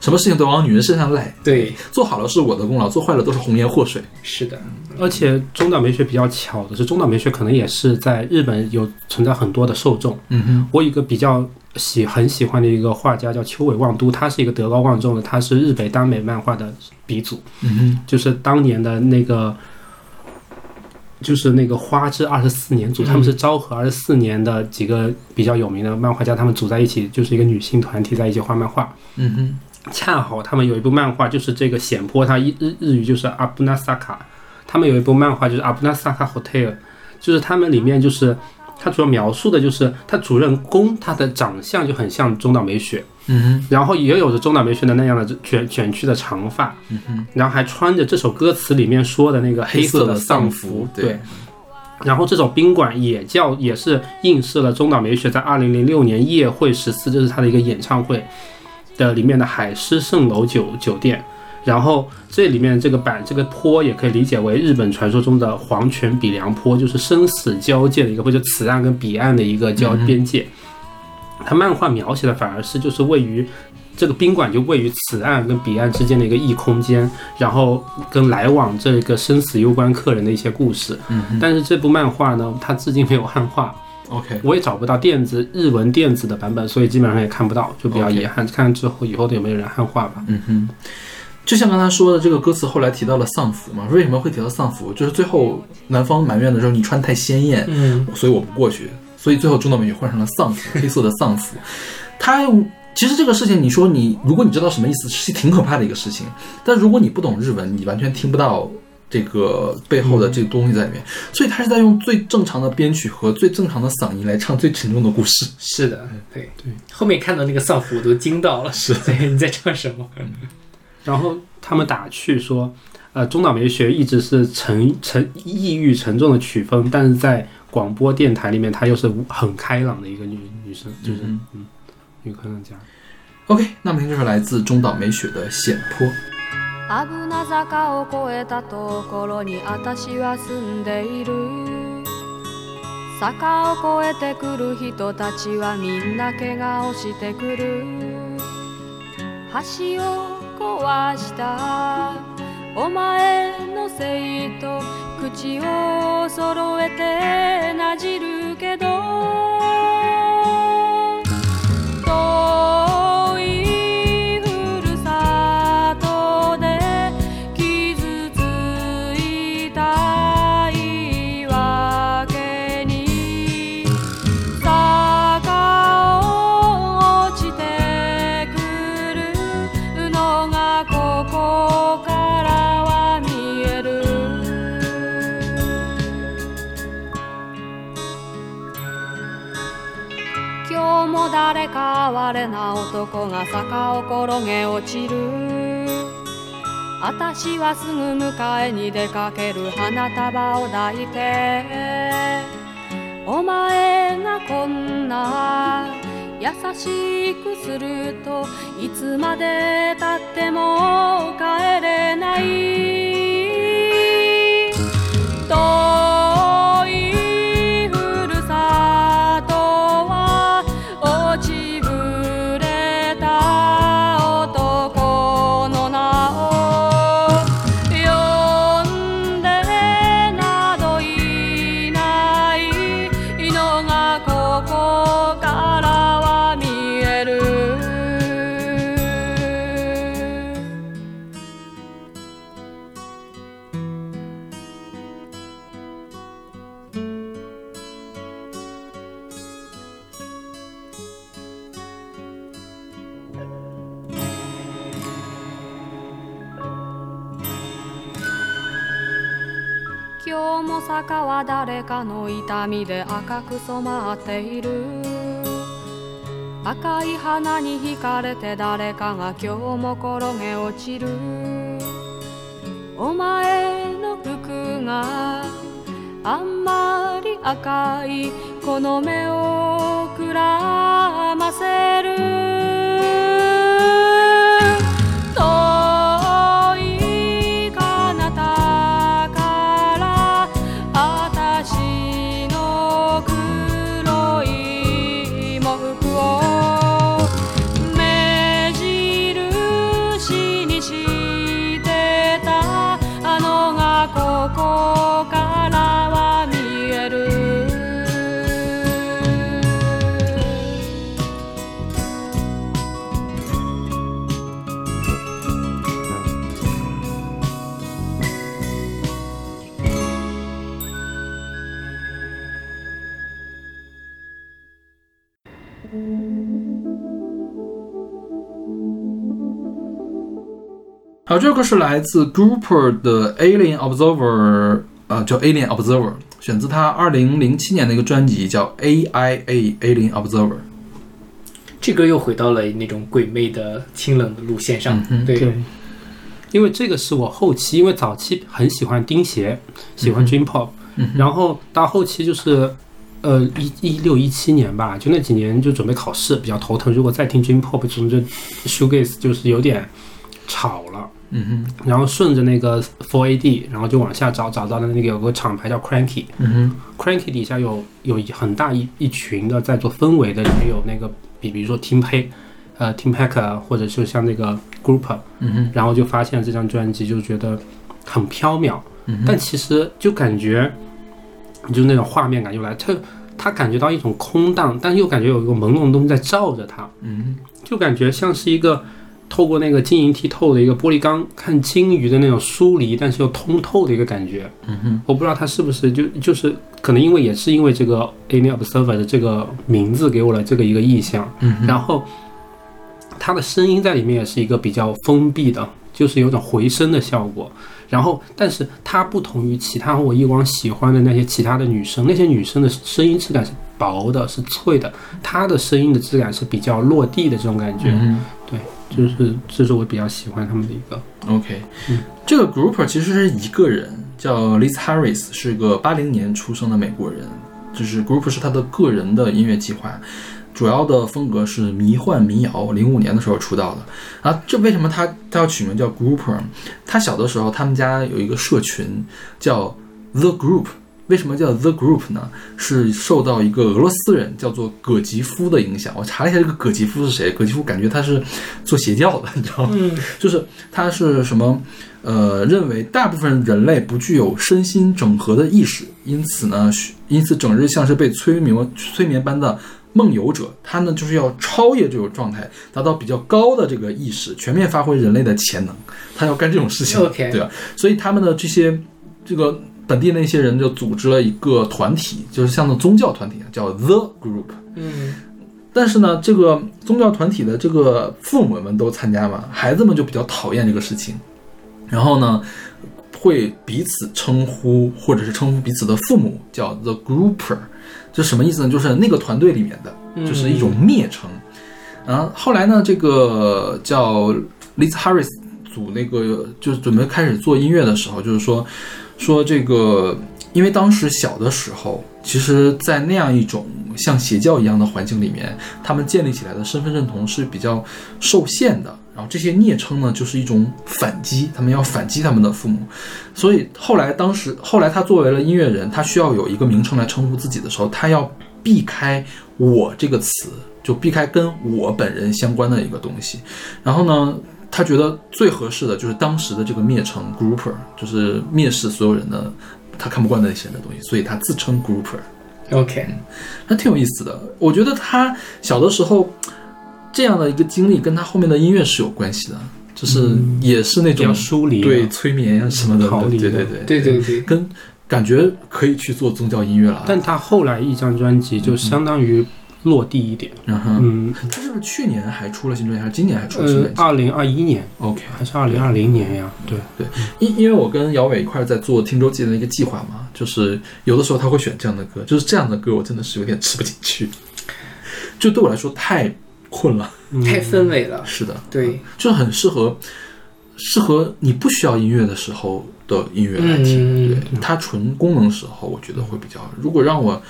什么事情都往女人身上赖。对，做好了是我的功劳，做坏了都是红颜祸水。是的，而且中岛美雪比较巧的是，中岛美雪可能也是在日本有存在很多的受众。嗯哼，我有一个比较喜很喜欢的一个画家叫秋尾望都，他是一个德高望重的，他是日北耽美漫画的鼻祖，嗯哼，就是当年的那个，就是那个花之二十四年组，他们是昭和二十四年的几个比较有名的漫画家，他们组在一起，就是一个女性团体在一起画漫画。嗯哼，恰好他们有一部漫画，就是这个险坡，它日日日语就是阿布纳萨卡，他们有一部漫画就是阿布纳萨卡 hotel，就是他们里面就是它主要描述的就是他主人公他的长相就很像中岛美雪，嗯哼，然后也有着中岛美雪的那样的卷卷曲的长发，嗯哼，然后还穿着这首歌词里面说的那个黑色的丧丧服，对，然后这种宾馆也叫也是映射了中岛美雪在二零零六年夜会十四，这是她的一个演唱会的里面的海狮蜃楼酒酒店。然后这里面这个板这个坡也可以理解为日本传说中的黄泉比良坡，就是生死交界的一个，或者此岸跟彼岸的一个交边界。它漫画描写的反而是就是位于这个宾馆就位于此岸跟彼岸之间的一个异空间，然后跟来往这个生死攸关客人的一些故事。嗯但是这部漫画呢，它至今没有汉化，，OK，我也找不到电子日文电子的版本，所以基本上也看不到，就比较遗憾。看之后以后的有没有人汉化吧。嗯哼。就像刚才说的，这个歌词后来提到了丧服嘛？为什么会提到丧服？就是最后男方埋怨的时候，你穿太鲜艳，嗯，所以我不过去。所以最后中岛美雪换上了丧服，黑色的丧服。他用其实这个事情，你说你如果你知道什么意思，是挺可怕的一个事情。但如果你不懂日文，你完全听不到这这个背后的这个东西在里面，所以他是在用最正常的编曲和最正常的嗓音来唱最沉重的故事。是的，对对。后面看到那个丧服我都惊到了，是对你在唱什么？然后他们打趣说，呃，中岛美雪一直是沉沉抑郁沉重的曲风，但是在广播电台里面，她又是很开朗的一个女女生，就是嗯嗯，女科学家。 OK，那么听这首来自中岛美雪的《险坡》。危な坂を越えたところに私は住んでいる坂を越えてくる人たちはみんな怪我をしてくる橋を 壊した。お前のせいと口を揃えてなじるけど。私はすぐ迎えに出かける花束を抱いて。お前がこんな優しくするといつまでたっても帰れない。の痛みで赤く染まっている。赤い花に惹かれて誰かが今日も転げ落ちる。お前の服があんまり赤いこの目をくらませる。好，这首歌是来自 Grouper 的 Alien Observer，呃，叫 Alien Observer，选自他二零零七年的一个专辑叫 AIA Alien Observer。这歌又回到了那种鬼魅的清冷的路线上。嗯对，对，因为这个是我后期，因为早期很喜欢钉鞋，喜欢 Dream Pop，、嗯然后到后期就是，呃，一一六一七年吧，就那几年就准备考试，比较头疼。如果再听 Dream Pop，可能就 Shoegaze 就是有点吵了。嗯哼，然后顺着那个 Four AD，然后就往下找，找到了那个有个厂牌叫 Cranky，嗯哼，Cranky 底下有有一很大一一群的在做氛围的，也有那个比比如说 Team Pay，呃 Team Pack，或者是像那个 Group，嗯哼，然后就发现这张专辑就觉得很飘渺，嗯哼，但其实就感觉就那种画面感就来，他他感觉到一种空荡，但又感觉有一个朦胧的东西在照着他，嗯就感觉像是一个透过那个晶莹剔透的一个玻璃缸看鲸鱼的那种疏离，但是又通透的一个感觉。嗯哼，我不知道它是不是就就是可能因为也是因为这个 Alien Observer 的这个名字给我了这个一个意象，然后它的声音在里面也是一个比较封闭的，就是有种回声的效果。然后，但是它不同于其他我以往喜欢的那些其他的女生，那些女生的声音质感是薄的，是脆的，她的声音的质感是比较落地的这种感觉。就是这是我比较喜欢他们的一个。OK，、这个 grouper 其实是一个人，叫 Liz Harris，是个八零年出生的美国人。就是 grouper 是他的个人的音乐计划，主要的风格是迷幻民谣。零五年的时候出道的。啊，这为什么他他要取名叫 grouper？他小的时候，他们家有一个社群叫 The Group。为什么叫 The Group 呢？是受到一个俄罗斯人叫做葛吉夫的影响。我查了一下，这个葛吉夫是谁？葛吉夫感觉他是做邪教的，你知道吗？嗯，就是他是什么？呃，认为大部分人类不具有身心整合的意识，因此呢，因此整日像是被催眠催眠般的梦游者。他呢，就是要超越这种状态，达到比较高的这个意识，全面发挥人类的潜能。他要干这种事情对吧？所以他们的这些这个本地那些人就组织了一个团体，就是像那宗教团体，叫 The Group。嗯，但是呢，这个宗教团体的这个父母们都参加嘛，孩子们就比较讨厌这个事情，然后呢，会彼此称呼或者是称呼彼此的父母叫 the grouper，这什么意思呢？就是那个团队里面的，就是一种蔑称。然后后来呢，这个叫 Liz Harris 组那个就是准备开始做音乐的时候，就是说说这个，因为当时小的时候，其实，在那样一种像邪教一样的环境里面，他们建立起来的身份认同是比较受限的。然后这些昵称呢，就是一种反击，他们要反击他们的父母。所以后来，当时后来他作为了音乐人，他需要有一个名称来称呼自己的时候，他要避开“我”这个词，就避开跟我本人相关的一个东西。然后呢，他觉得最合适的就是当时的这个蔑称 grouper，就是蔑视所有人的他看不惯的那些人的东西，所以他自称 grouper。OK，那挺有意思的。我觉得他小的时候这样的一个经历，跟他后面的音乐是有关系的，就是也是那种疏离的对催眠呀、什么的，逃离的对对对对对对，跟感觉可以去做宗教音乐了。但他后来一张专辑就相当于落地一点。然后，嗯，他是不是去年还出了新专辑，还是今年还出了新呃专，辑、二零二一年 o k 还是二零二零年呀？对对，因因为我跟姚伟一块儿在做听周记的那个计划嘛，就是有的时候他会选这样的歌，就是这样的歌我真的是有点吃不进去，就对我来说太困了。太氛围了。是的，对，就是很适合适合你不需要音乐的时候的音乐来听。嗯对，它纯功能时候，我觉得会比较。如果让我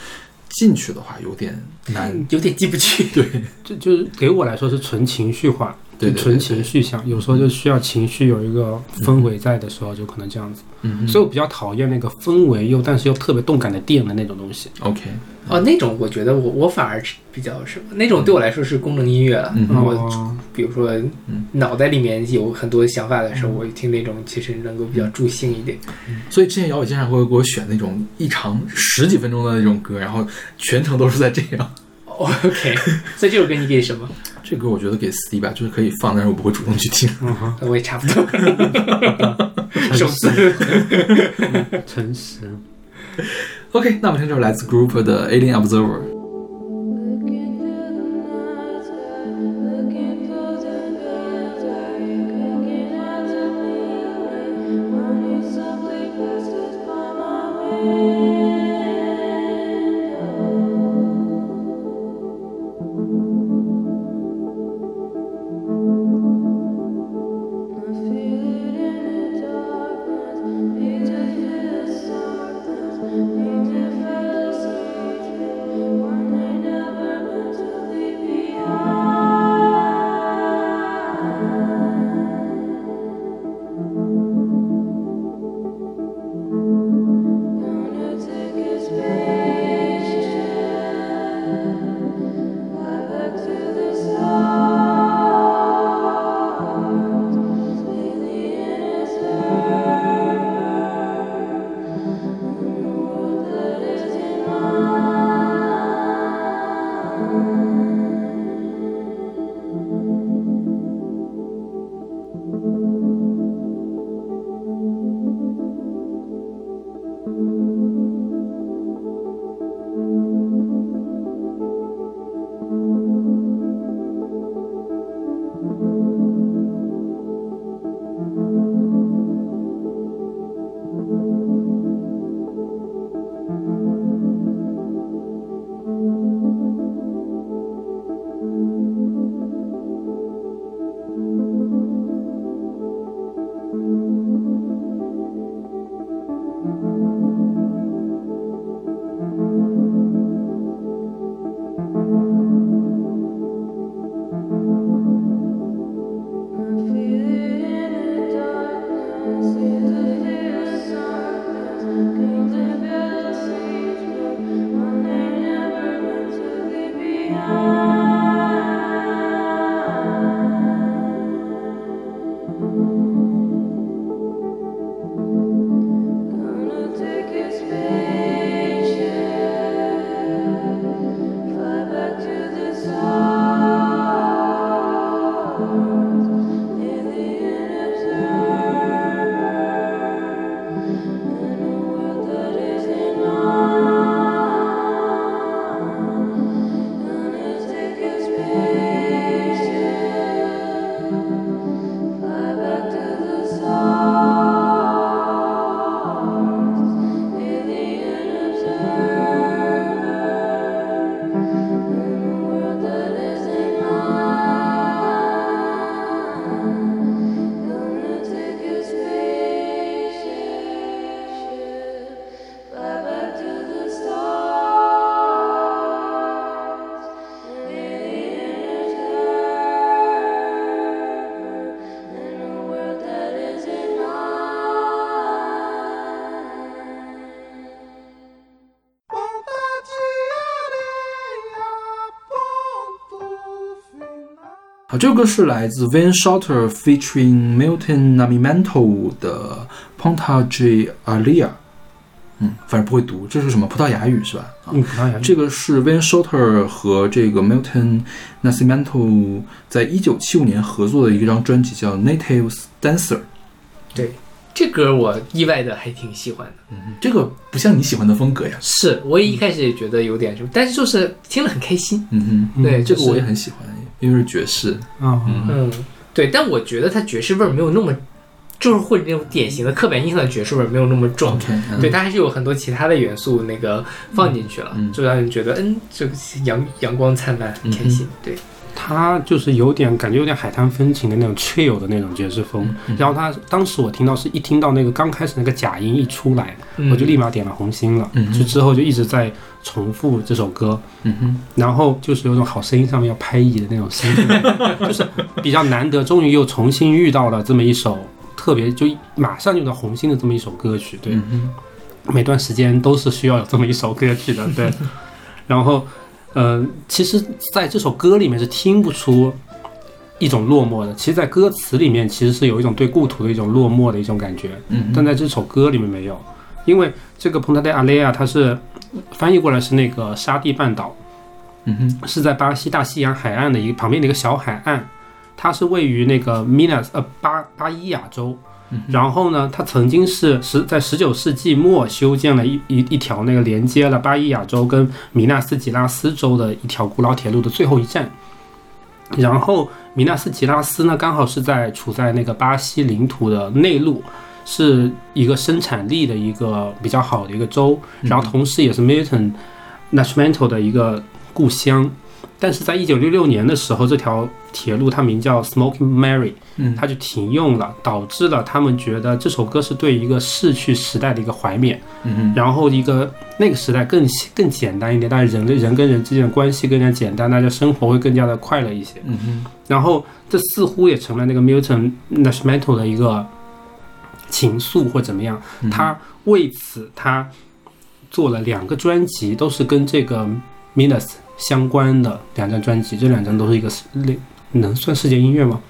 进去的话，有点难。有点进不去。对，就就是给我来说是纯情绪化，对纯情绪向，有时候就需要情绪有一个氛围在的时候，就可能这样子。嗯所以我比较讨厌那个氛围又但是又特别动感的电的那种东西。，OK，哦，那种我觉得我我反而是比较什么，那种对我来说是功能音乐了。嗯我哦比如说嗯脑袋里面有很多想法的时候，我听那种其实能够比较助兴一点。所以之前姚伟经常会给我选那种一长十几分钟的那种歌，然后全程都是在这样。哦 OK，所以这首歌你给什么？这歌我觉得给 C 吧，就是可以放，但是我不会主动去听。嗯，我也差不多。首次诚实。OK，那我们听这首来自 Group 的 Alien Observer。Looking 好，这首歌是来自 Van Shorter featuring Milton Nascimento 的 Pontage Alia。嗯，反正不会读，这是什么葡萄牙语是吧？啊，嗯，葡萄牙语这个是 Van Shorter 和这个 Milton Nascimento 在一九七五年合作的一张专辑，叫《Native Dancer》。对，这歌我意外的还挺喜欢的。嗯，这个不像你喜欢的风格呀。是，我也一开始也觉得有点什么，但是就是听了很开心。嗯哼，对，这个我也很喜欢，因为是爵士。嗯，嗯，对，但我觉得它爵士味儿没有那么，就是会那种典型的刻板印象的爵士味儿没有那么重。对，它还是有很多其他的元素那个放进去了，嗯就让人觉得嗯，这个阳阳光灿烂，很开心。对，它就是有点感觉有点海滩风情的那种 chill 的那种爵士风。嗯然后它当时我听到是一听到那个刚开始那个假音一出来，嗯我就立马点了红心了。嗯就之后就一直在重复这首歌，嗯哼，然后就是有种好声音上面要拍椅的那种心情，就是比较难得，终于又重新遇到了这么一首特别就马上就到红心的这么一首歌曲。对，嗯，每段时间都是需要有这么一首歌曲的，对。然后，呃，其实在这首歌里面是听不出一种落寞的，其实，在歌词里面其实是有一种对故土的一种落寞的一种感觉，嗯哼，但在这首歌里面没有，因为这个蓬塔德阿雷亚它是翻译过来是那个沙地半岛，嗯哼，是在巴西大西洋海岸的一个旁边的一个小海岸，它是位于那个 Minas 呃巴巴伊亚州。然后呢，它曾经是十在十九世纪末修建了一一一条那个连接了巴伊亚州跟米纳斯吉拉斯州的一条古老铁路的最后一站。然后米纳斯吉拉斯呢，刚好是在处在那个巴西领土的内陆，是一个生产力的一个比较好的一个州，然后同时也是 Milton Nascimento 的一个故乡。但是在一九六六年的时候，这条铁路它名叫 Smoking Mary，嗯他就停用了，导致了他们觉得这首歌是对一个逝去时代的一个怀缅，嗯哼，然后一个那个时代更更简单一点，但是人类人跟人之间的关系更加简单，大家生活会更加的快乐一些。嗯哼，然后这似乎也成了那个 Milton Nash Metal 的一个情愫或怎么样。嗯他为此他做了两个专辑，都是跟这个 Minus 相关的两张专辑，这两张都是一个类能算世界音乐吗？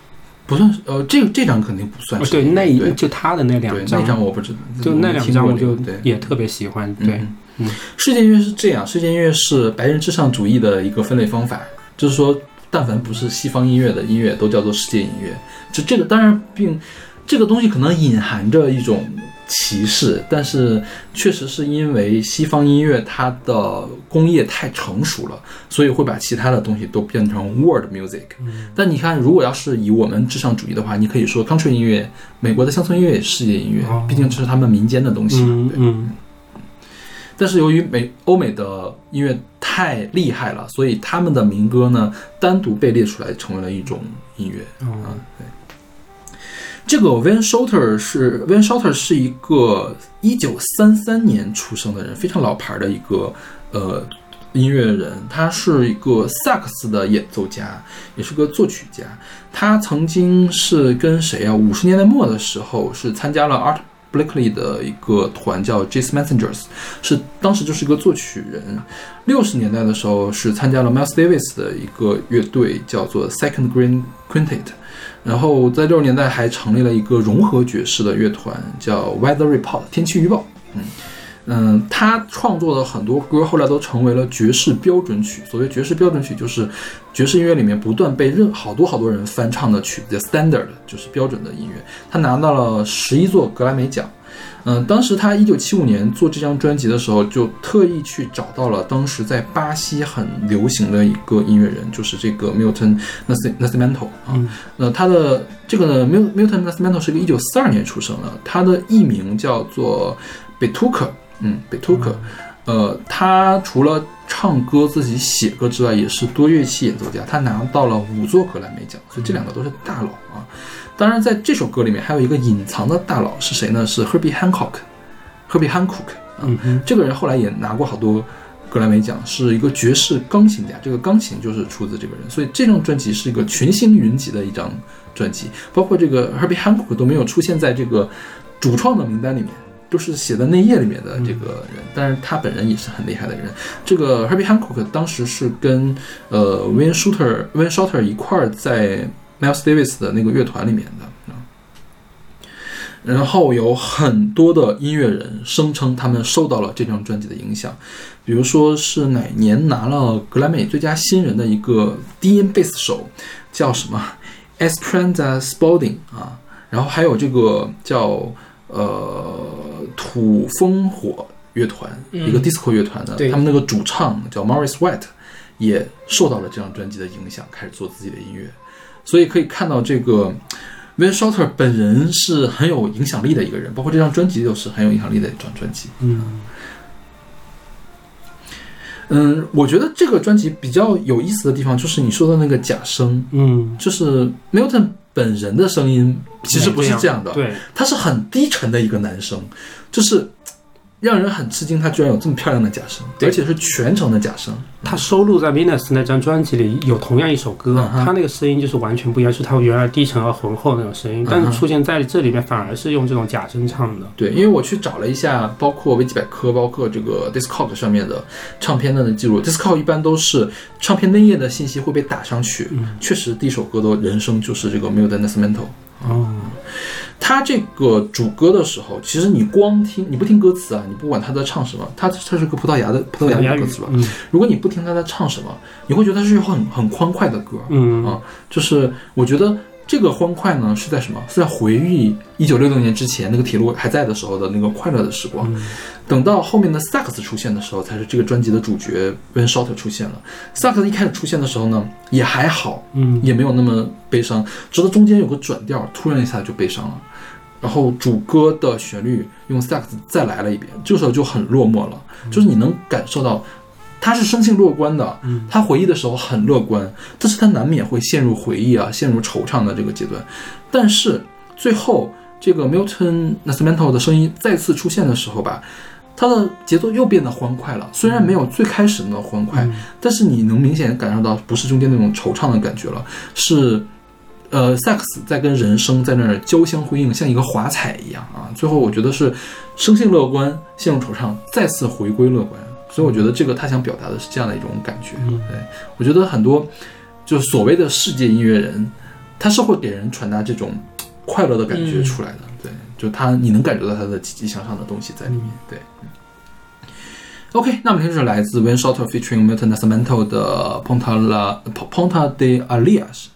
不算是，呃，这这张肯定不算对，那一对就他的那两对张，那张我不知道，就那两张我就。也特别喜欢。对，嗯嗯世界音乐是这样，世界音乐是白人至上主义的一个分类方法，就是说，但凡不是西方音乐的音乐都叫做世界音乐。就这个当然并这个东西可能隐含着一种歧视，但是确实是因为西方音乐它的工业太成熟了，所以会把其他的东西都变成 world music。但你看，如果要是以我们至上主义的话，你可以说 country 音乐，美国的乡村音乐也是世界音乐哦，毕竟这是他们民间的东西嘛。对嗯嗯但是由于美欧美的音乐太厉害了，所以他们的民歌呢单独被列出来，成为了一种音乐。哦啊，对。这个 Van Shorter 是 Van Shorter 是一个一九三三年出生的人，非常老牌的一个呃音乐人。他是一个萨克斯的演奏家，也是个作曲家。他曾经是跟谁啊？五十年代末的时候是参加了 Art Blakely 的一个团叫 Jazz Messengers，是当时就是一个作曲人。六十年代的时候是参加了 Miles Davis 的一个乐队，叫做 Second Green Quintet。然后在六十年代还成立了一个融合爵士的乐团，叫 Weather Report 天气预报。嗯嗯，他创作的很多歌后来都成为了爵士标准曲。所谓爵士标准曲，就是爵士音乐里面不断被认好多好多人翻唱的曲子叫，standard 就是标准的音乐。他拿到了十一座格莱美奖。嗯，当时他一九七五年做这张专辑的时候，就特意去找到了当时在巴西很流行的一个音乐人，就是这个 Milton Nasci- Nascimento 啊。嗯那他的这个呢，Mil Milton Nascimento 是个一九四二年出生的，他的艺名叫做 Betuca，嗯，Betuca。呃，他除了唱歌、自己写歌之外，也是多乐器演奏家。他拿到了五座格莱美奖，所以这两个都是大佬啊。当然，在这首歌里面还有一个隐藏的大佬是谁呢？是 Herbie Hancock，Herbie Hancock 啊。嗯这个人后来也拿过好多格莱美奖，是一个爵士钢琴家。这个钢琴就是出自这个人，所以这张专辑是一个群星云集的一张专辑，包括这个 Herbie Hancock 都没有出现在这个主创的名单里面，都是写在内页里面的这个人，但是他本人也是很厉害的人。这个 Herbie Hancock 当时是跟呃 Wayne Shorter Wayne Shorter 一块儿在 Miles Davis 的那个乐团里面的。啊。然后有很多的音乐人声称他们受到了这张专辑的影响，比如说是哪年拿了格莱美最佳新人的一个低音贝斯手，叫什么？Esperanza Spalding 啊，然后还有这个叫呃土风火乐团，嗯一个 disco 乐团的，对。他们那个主唱叫 Morris White，也受到了这张专辑的影响，开始做自己的音乐，所以可以看到这个 Van Shorter 本人是很有影响力的一个人，包括这张专辑就是很有影响力的一张专辑。嗯嗯，我觉得这个专辑比较有意思的地方就是你说的那个假声，嗯，就是 Milton 本人的声音其实不是这样的，对，他是很低沉的一个男生，就是让人很吃惊，他居然有这么漂亮的假声，而且是全程的假声。他收录在《Venus》那张专辑里有同样一首歌嗯，他那个声音就是完全不一样，是他原来低沉而浑厚那种声音，嗯但是出现在这里面反而是用这种假声唱的。对，因为我去找了一下，包括维基百科，包括这个 Discog 上面的唱片的记录，Discog 一般都是唱片内页的信息会被打上去。确实，第一首歌的人声就是这个 m l d e n Nascimento。哦，他这个主歌的时候，其实你光听，你不听歌词啊，你不管他在唱什么，他他是个葡萄牙的葡萄牙语歌词吧？嗯如果你不听他在唱什么，你会觉得它是一首很很欢快的歌。嗯啊，就是我觉得这个欢快呢是在什么？是在回忆一九六六年之前那个铁路还在的时候的那个快乐的时光。等到后面的萨克斯出现的时候，才是这个专辑的主角 Van Shorter 出现了。萨克斯一开始出现的时候呢，也还好，嗯也没有那么悲伤，直到中间有个转调，突然一下就悲伤了。然后主歌的旋律用萨克斯再来了一遍，这个时候就很落寞了，就是你能感受到他是生性乐观的，他回忆的时候很乐观，但是他难免会陷入回忆啊，陷入惆怅的这个阶段。但是最后这个 Milton Nascimento 的声音再次出现的时候吧，他的节奏又变得欢快了，虽然没有最开始那么欢快，但是你能明显感受到不是中间那种惆怅的感觉了，是。呃，萨克斯在跟人声在那儿交相辉映，像一个华彩一样啊！最后我觉得是生性乐观，陷入惆怅，再次回归乐观。所以我觉得这个他想表达的是这样的一种感觉。对我觉得很多就所谓的世界音乐人，他是会给人传达这种快乐的感觉出来的。对，就他你能感觉到他的积极向上的东西在里面。对。OK，那我们听首来自 Van Shorter featuring Milton Nascimento 的 Ponta la Ponta de Alias。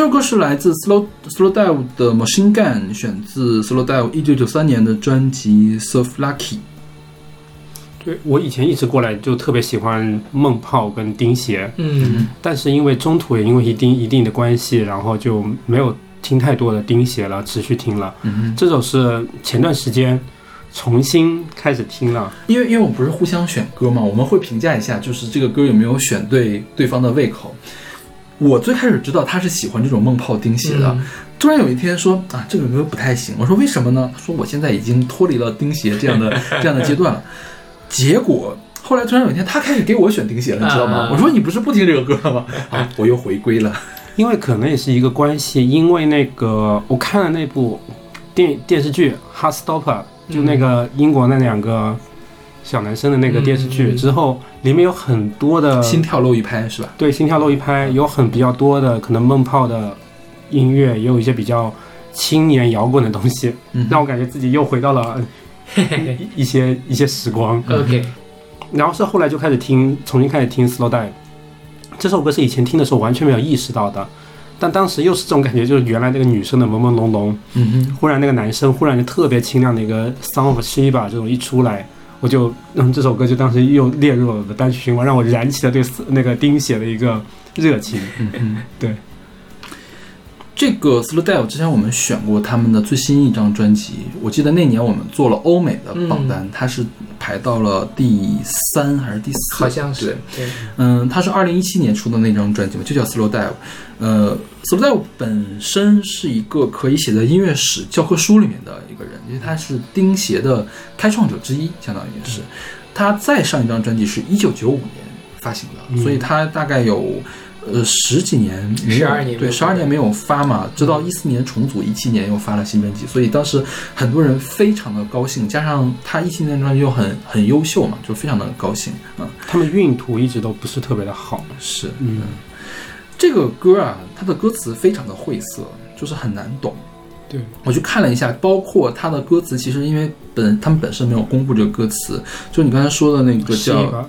这首歌是来自 Slow Slow Dive 的 Machine Gun，选自 Slow Dive 一九九三年的专辑《Surf Lucky》。对我以前一直过来就特别喜欢梦泡跟钉鞋，嗯但是因为中途也因为一定一定的关系，然后就没有听太多的钉鞋了，持续听了。嗯这首是前段时间重新开始听了，因为因为我们不是互相选歌嘛，我们会评价一下，就是这个歌有没有选对对方的胃口。我最开始知道他是喜欢这种梦泡钉鞋的，嗯突然有一天说啊，这个歌不太行。我说为什么呢？他说我现在已经脱离了钉鞋这样的 这样的阶段了。结果后来突然有一天，他开始给我选钉鞋了，你知道吗？啊我说你不是不听这个歌了吗？啊，我又回归了。因为可能也是一个关系，因为那个我看了那部电电视剧《Heartstopper》，就那个英国那两个小男生的那个电视剧嗯之后，里面有很多的心跳漏一拍是吧？对，心跳漏一拍有很比较多的可能梦泡的音乐，也有一些比较青年摇滚的东西，嗯。让我感觉自己又回到了一一些一些时光。OK，然后是后来就开始听，重新开始听 Slow Dive。这首歌是以前听的时候完全没有意识到的，但当时又是这种感觉，就是原来那个女生的朦朦胧胧，嗯哼，忽然那个男生忽然就特别清亮的一个 Song of Shiba 这种一出来，我就嗯这首歌就当时又列入了我的单曲循环，让我燃起了对那个丁写的一个热情。嗯哼，对。这个 Slow Dive 之前我们选过他们的最新一张专辑，我记得那年我们做了欧美的榜单，它是排到了第三还是第四？好像是对，嗯，它是二零一七年出的那张专辑嘛，就叫 Slow Dive。呃，Slow Dive 本身是一个可以写在音乐史教科书里面的一个人，因为他是钉鞋的开创者之一，相当于是。他再上一张专辑是一九九五年发行的，嗯所以他大概有呃十几年没有12年对十二年没有发嘛，直到一四年重组，一七年又发了新专辑，所以当时很多人非常的高兴，加上他一七年的专辑又很很优秀嘛，就非常的高兴啊、他们运途一直都不是特别的好。是，嗯，这个歌啊，它的歌词非常的晦涩，就是很难懂。对，我去看了一下，包括它的歌词，其实因为本他们本身没有公布这个歌词，就你刚才说的那个叫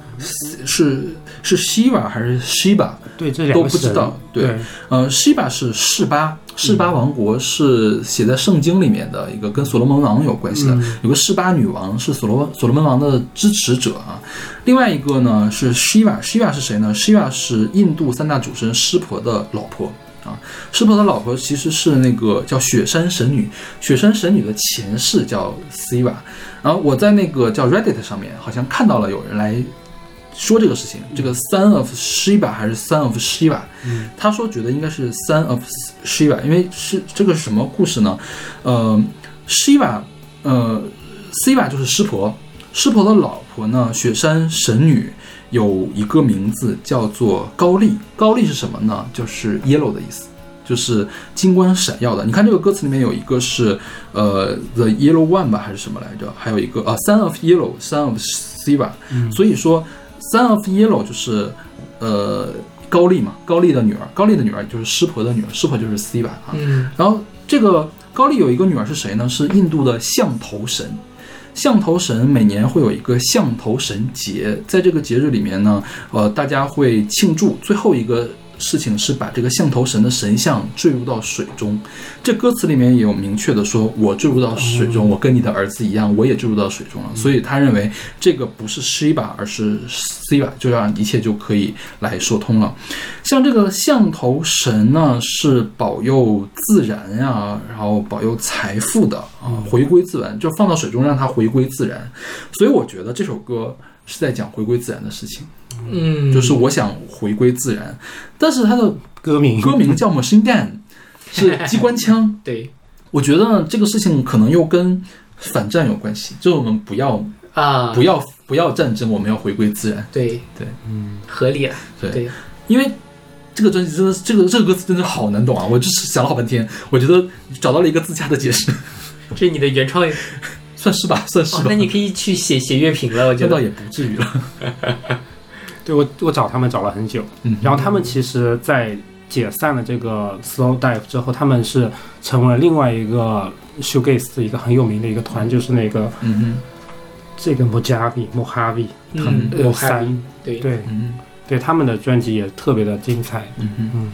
是是 Shiva 还是 Shiba 对，这两个都不知道。对，对，呃，Shiba 是示巴，示巴王国是写在圣经里面的一个跟所罗门王有关系的，有个示巴女王是所罗所罗门王的支持者啊。另外一个呢是 Shiva，Shiva 是谁呢？Shiva 是印度三大主神湿婆的老婆。啊，湿婆的老婆其实是那个叫雪山神女，雪山神女的前世叫 Siva。然后我在那个叫 Reddit 上面好像看到了有人来说这个事情，这个 Son of Shiva 还是 Son of Shiva？嗯他说觉得应该是 Son of Shiva，因为是这个是什么故事呢？呃，Shiva，呃，Siva 就是湿婆，湿婆的老婆呢，雪山神女有一个名字叫做高丽，高丽是什么呢？就是 yellow 的意思。就是金光闪耀的，你看这个歌词里面有一个是呃 the yellow one 吧，还是什么来着？还有一个啊 son of yellow，son of Siva，、所以说 son of yellow 就是呃高丽嘛，高丽的女儿，高丽的女儿就是湿婆的女儿，湿婆就是 Siva 啊。嗯然后这个高丽有一个女儿是谁呢？是印度的象头神。象头神每年会有一个象头神节，在这个节日里面呢，呃，大家会庆祝。最后一个事情是把这个象头神的神像坠入到水中。这歌词里面也有明确的说，我坠入到水中，我跟你的儿子一样，我也坠入到水中了。所以他认为这个不是 Shiva，而是 Siva，就让一切就可以来说通了。像这个象头神呢，是保佑自然呀、然后保佑财富的啊，回归自然，就放到水中让它回归自然。所以我觉得这首歌是在讲回归自然的事情，嗯，就是我想回归自然，但是他的歌名。歌名叫 Machine Gun，是机关枪。对。我觉得这个事情可能又跟反战有关系，就是我们不要啊，不要不要战争，我们要回归自然。对。对，嗯，合理了，对。对，因为这个专辑真的这个这个歌词真的好难懂啊！我就是想了好半天，我觉得找到了一个自洽的解释，这是你的原创。算是吧，算是吧。哦，那你可以去写写乐评了，我觉得。这倒也不至于了。对我我找他们找了很久，嗯，然后他们其实，在解散了这个 Slow Dive 之后，他们是成为了另外一个 shoegaze 的一个很有名的一个团，就是那个嗯这个 Mojave Mojave 嗯他们呃三对对哼嗯对，他们的专辑也特别的精彩。嗯哼嗯。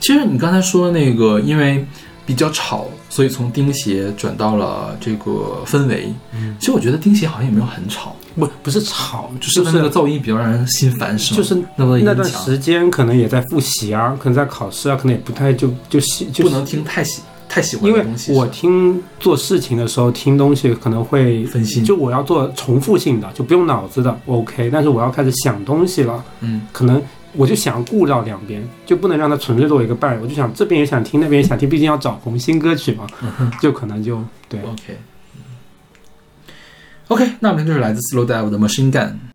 其实你刚才说那个，因为比较吵，所以从钉鞋转到了这个氛围。嗯其实我觉得钉鞋好像也没有很吵，不不是吵，就是那个噪音比较让人心烦，是吗？就是那那段时间可能也在复习啊，可能在考试啊，可能也不太就就喜就不能听太喜太喜欢因为的东西。我听做事情的时候听东西可能会分心。就我要做重复性的，就不用脑子的 OK，但是我要开始想东西了，嗯。可能我就想顾到两边，就不能让它纯粹作为一个伴，我就想这边也想听，那边也想听，毕竟要找红新歌曲嘛，就可能就对。OK OK，那我们就是来自 Slow Dive 的 Machine Gun。「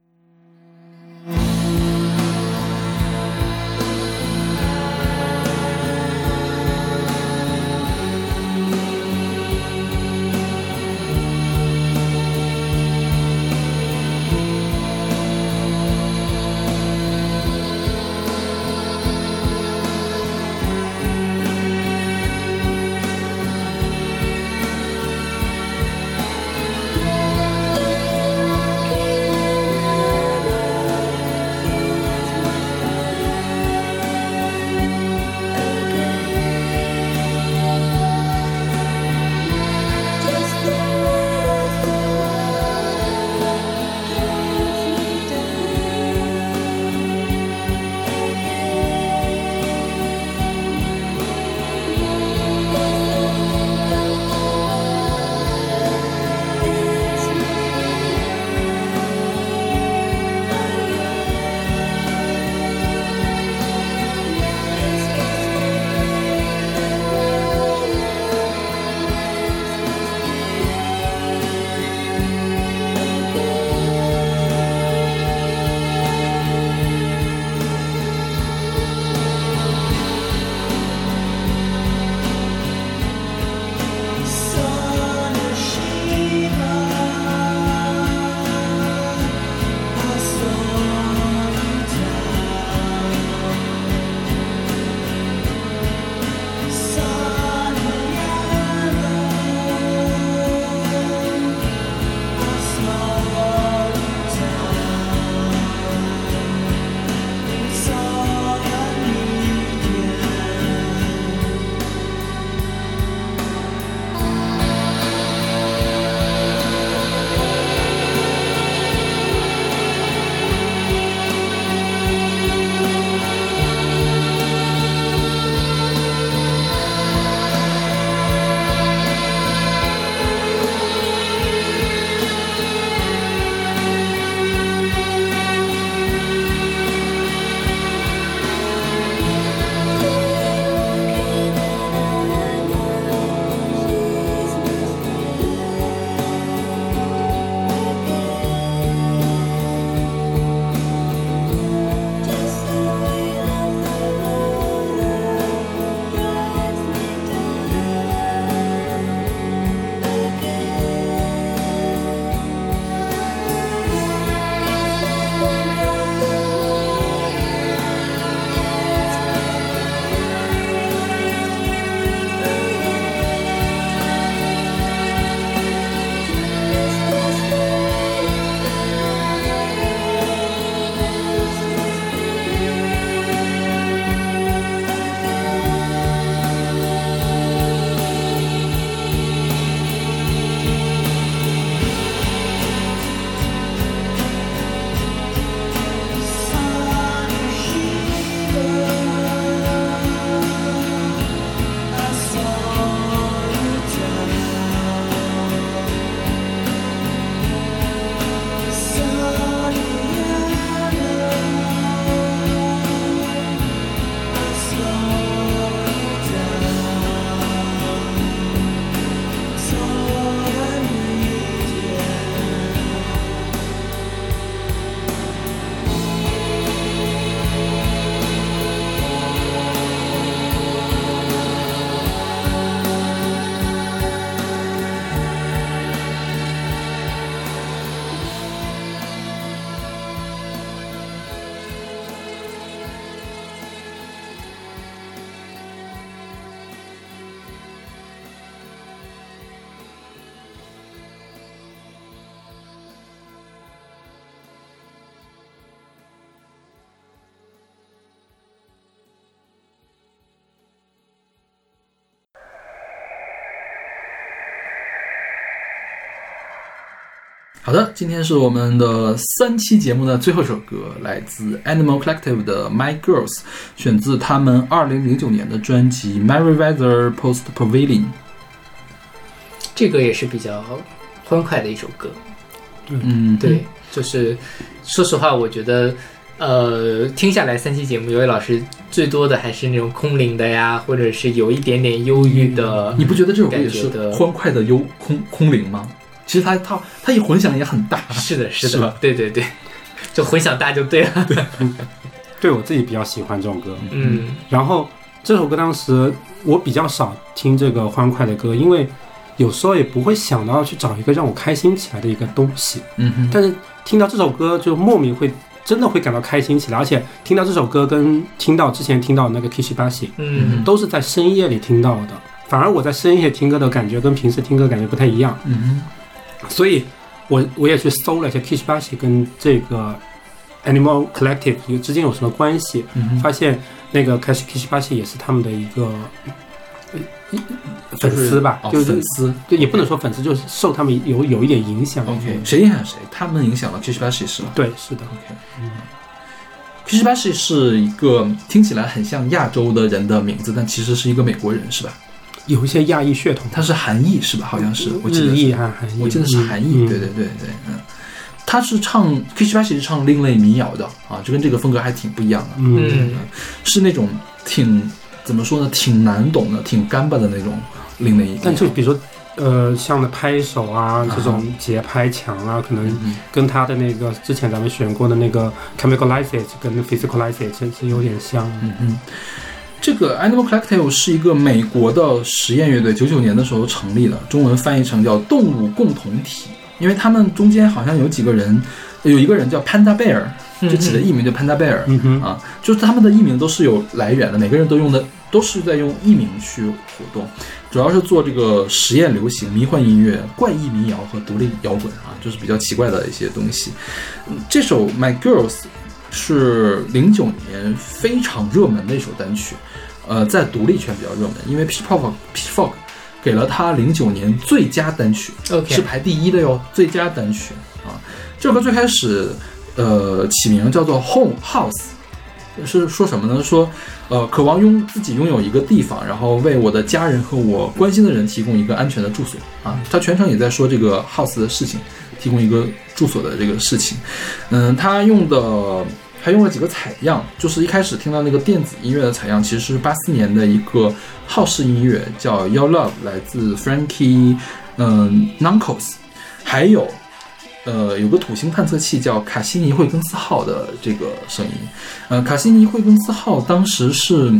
好的，今天是我们的三期节目的最后一首歌，来自 Animal Collective 的《My Girls》，选自他们二零零九年的专辑《Merryweather Post Pavilion》。这个也是比较欢快的一首歌。嗯，对，就是说实话，我觉得，呃，听下来三期节目，有位老师最多的还是那种空灵的呀，或者是有一点点忧郁的。你不觉得这首歌也是感觉的欢快的忧空空灵吗？其实它它它一混响也很大。是的，是的，是对对对，就混响大就对了。对。我自己比较喜欢这种歌。嗯。然后这首歌当时我比较少听这个欢快的歌，因为有时候也不会想到要去找一个让我开心起来的一个东西。嗯哼，但是听到这首歌，就莫名会真的会感到开心起来，而且听到这首歌跟听到之前听到那个 Kishibashi 嗯。都是在深夜里听到的，反而我在深夜听歌的感觉跟平时听歌感觉不太一样，嗯所以我我也去搜了一下 Kishibashi 跟这个 Animal Collective 有之间有什么关系，嗯，发现那个 Kish Kishibashi 也是他们的一个。粉丝吧，哦就是粉丝。对，也不能说粉丝，就是受他们有有一点影响。OK，谁影响谁？他们影响了 Kishibashi 是吗对，是的，OK，嗯，Kishibashi 是一个听起来很像亚洲的人的名字，但其实是一个美国人，是吧？有一些亚裔血统。他是韩裔是吧？好像是，我记得日是我记得是韩裔，嗯对对对对，嗯，他是唱 Kishibashi 是唱另类民谣的啊，就跟这个风格还挺不一样的，嗯，嗯是那种挺怎么说呢，挺难懂的，挺干巴的那种另类。但就比如说，呃，像的拍手啊，这种节拍强啊，可能嗯跟他的那个之前咱们选过的那个 chemicalize 跟 physicalize 是是有点像。嗯嗯，这个 Animal Collective 是一个美国的实验乐队，九九年的时候成立的，中文翻译成叫动物共同体，因为他们中间好像有几个人，有一个人叫 Panda Bear，就起的艺名叫 Panda Bear，、嗯，啊，就是他们的艺名都是有来源的，每个人都用的都是在用艺名去活动，主要是做这个实验流行、迷幻音乐、怪异民谣和独立摇滚啊，就是比较奇怪的一些东西。嗯这首《My Girls》是零九年非常热门的一首单曲，呃，在独立圈比较热门，因为 Pitchfork Pitchfork 给了他零九年最佳单曲。，OK，是排第一的哟，最佳单曲啊。这首歌最开始，呃，起名叫做 Home House，是说什么呢？说，呃，渴望拥自己拥有一个地方，然后为我的家人和我关心的人提供一个安全的住所啊。他全程也在说这个 house 的事情，提供一个住所的这个事情。嗯，他用的。还用了几个采样，就是一开始听到那个电子音乐的采样，其实是八四年的一个好式音乐，叫《Your Love》，来自 Frankie 嗯 Nuncles，还有呃有个土星探测器叫卡西尼惠更斯号的这个声音，呃卡西尼惠更斯号当时是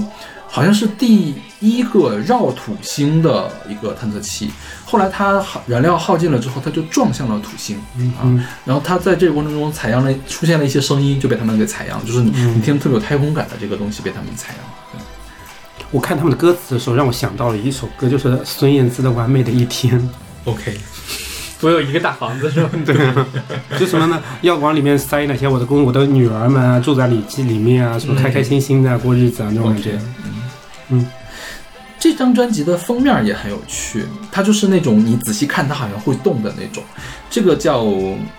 好像是第一个绕土星的一个探测器，后来它耗燃料耗尽了之后，它就撞向了土星。啊，嗯。然后它在这个过程中采样了出现了一些声音，就被他们给采样，就是你听特别有太空感的这个东西被他们采样。我看他们的歌词的时候，让我想到了一首歌，就是孙燕姿的《完美的一天》。OK，我有一个大房子是吧？对。啊，就什么呢？要往里面塞哪些我的公我的女儿们啊，住在里基里面啊，什么开开心心的过日子啊，那种感觉。嗯这张专辑的封面也很有趣，它就是那种你仔细看它好像会动的那种，这个叫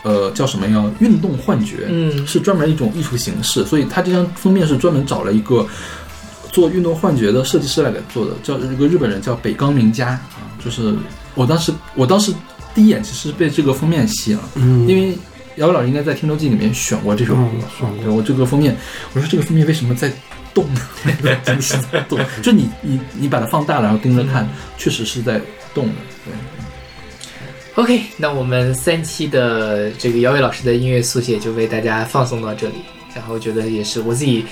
呃叫什么呀？运动幻觉，嗯。是专门一种艺术形式，所以它这张封面是专门找了一个做运动幻觉的设计师来给做的，叫一个日本人叫北冈明佳啊，就是我当时我当时第一眼其实被这个封面吸引了，嗯，因为姚老师应该在《听周记》里面选过这首歌，嗯选过。对我这个封面，我说这个封面为什么在动呢？那个真是在动，就你你你把它放大了，然后盯着看，确实是在动的。对，OK，那我们三期的这个姚伟老师的音乐速写就为大家放送到这里，然后觉得也是我自己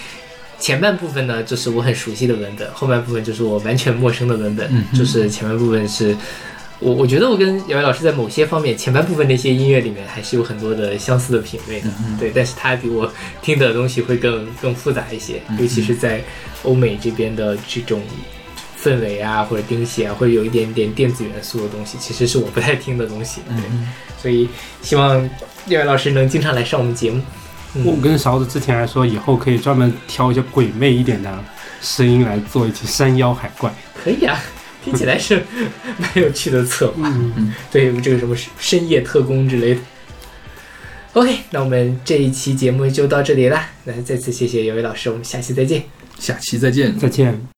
前半部分呢，就是我很熟悉的文本，后半部分就是我完全陌生的文本，嗯就是前半部分是。我我觉得我跟姚伟老师在某些方面，前半部分那些音乐里面还是有很多的相似的品味的，嗯对。但是他比我听的东西会更更复杂一些，尤其是在欧美这边的这种氛围啊，或者钉鞋啊，或者有一点点电子元素的东西，其实是我不太听的东西。对，嗯所以希望姚伟老师能经常来上我们节目。我跟勺子之前还说，以后可以专门挑一些鬼魅一点的声音来做一期山妖海怪。可以啊，听起来是 蛮有趣的策划。嗯，对，这个什么深夜特工之类的。OK，那我们这一期节目就到这里了。那再次谢谢有位老师，我们下期再见。下期再见。再见。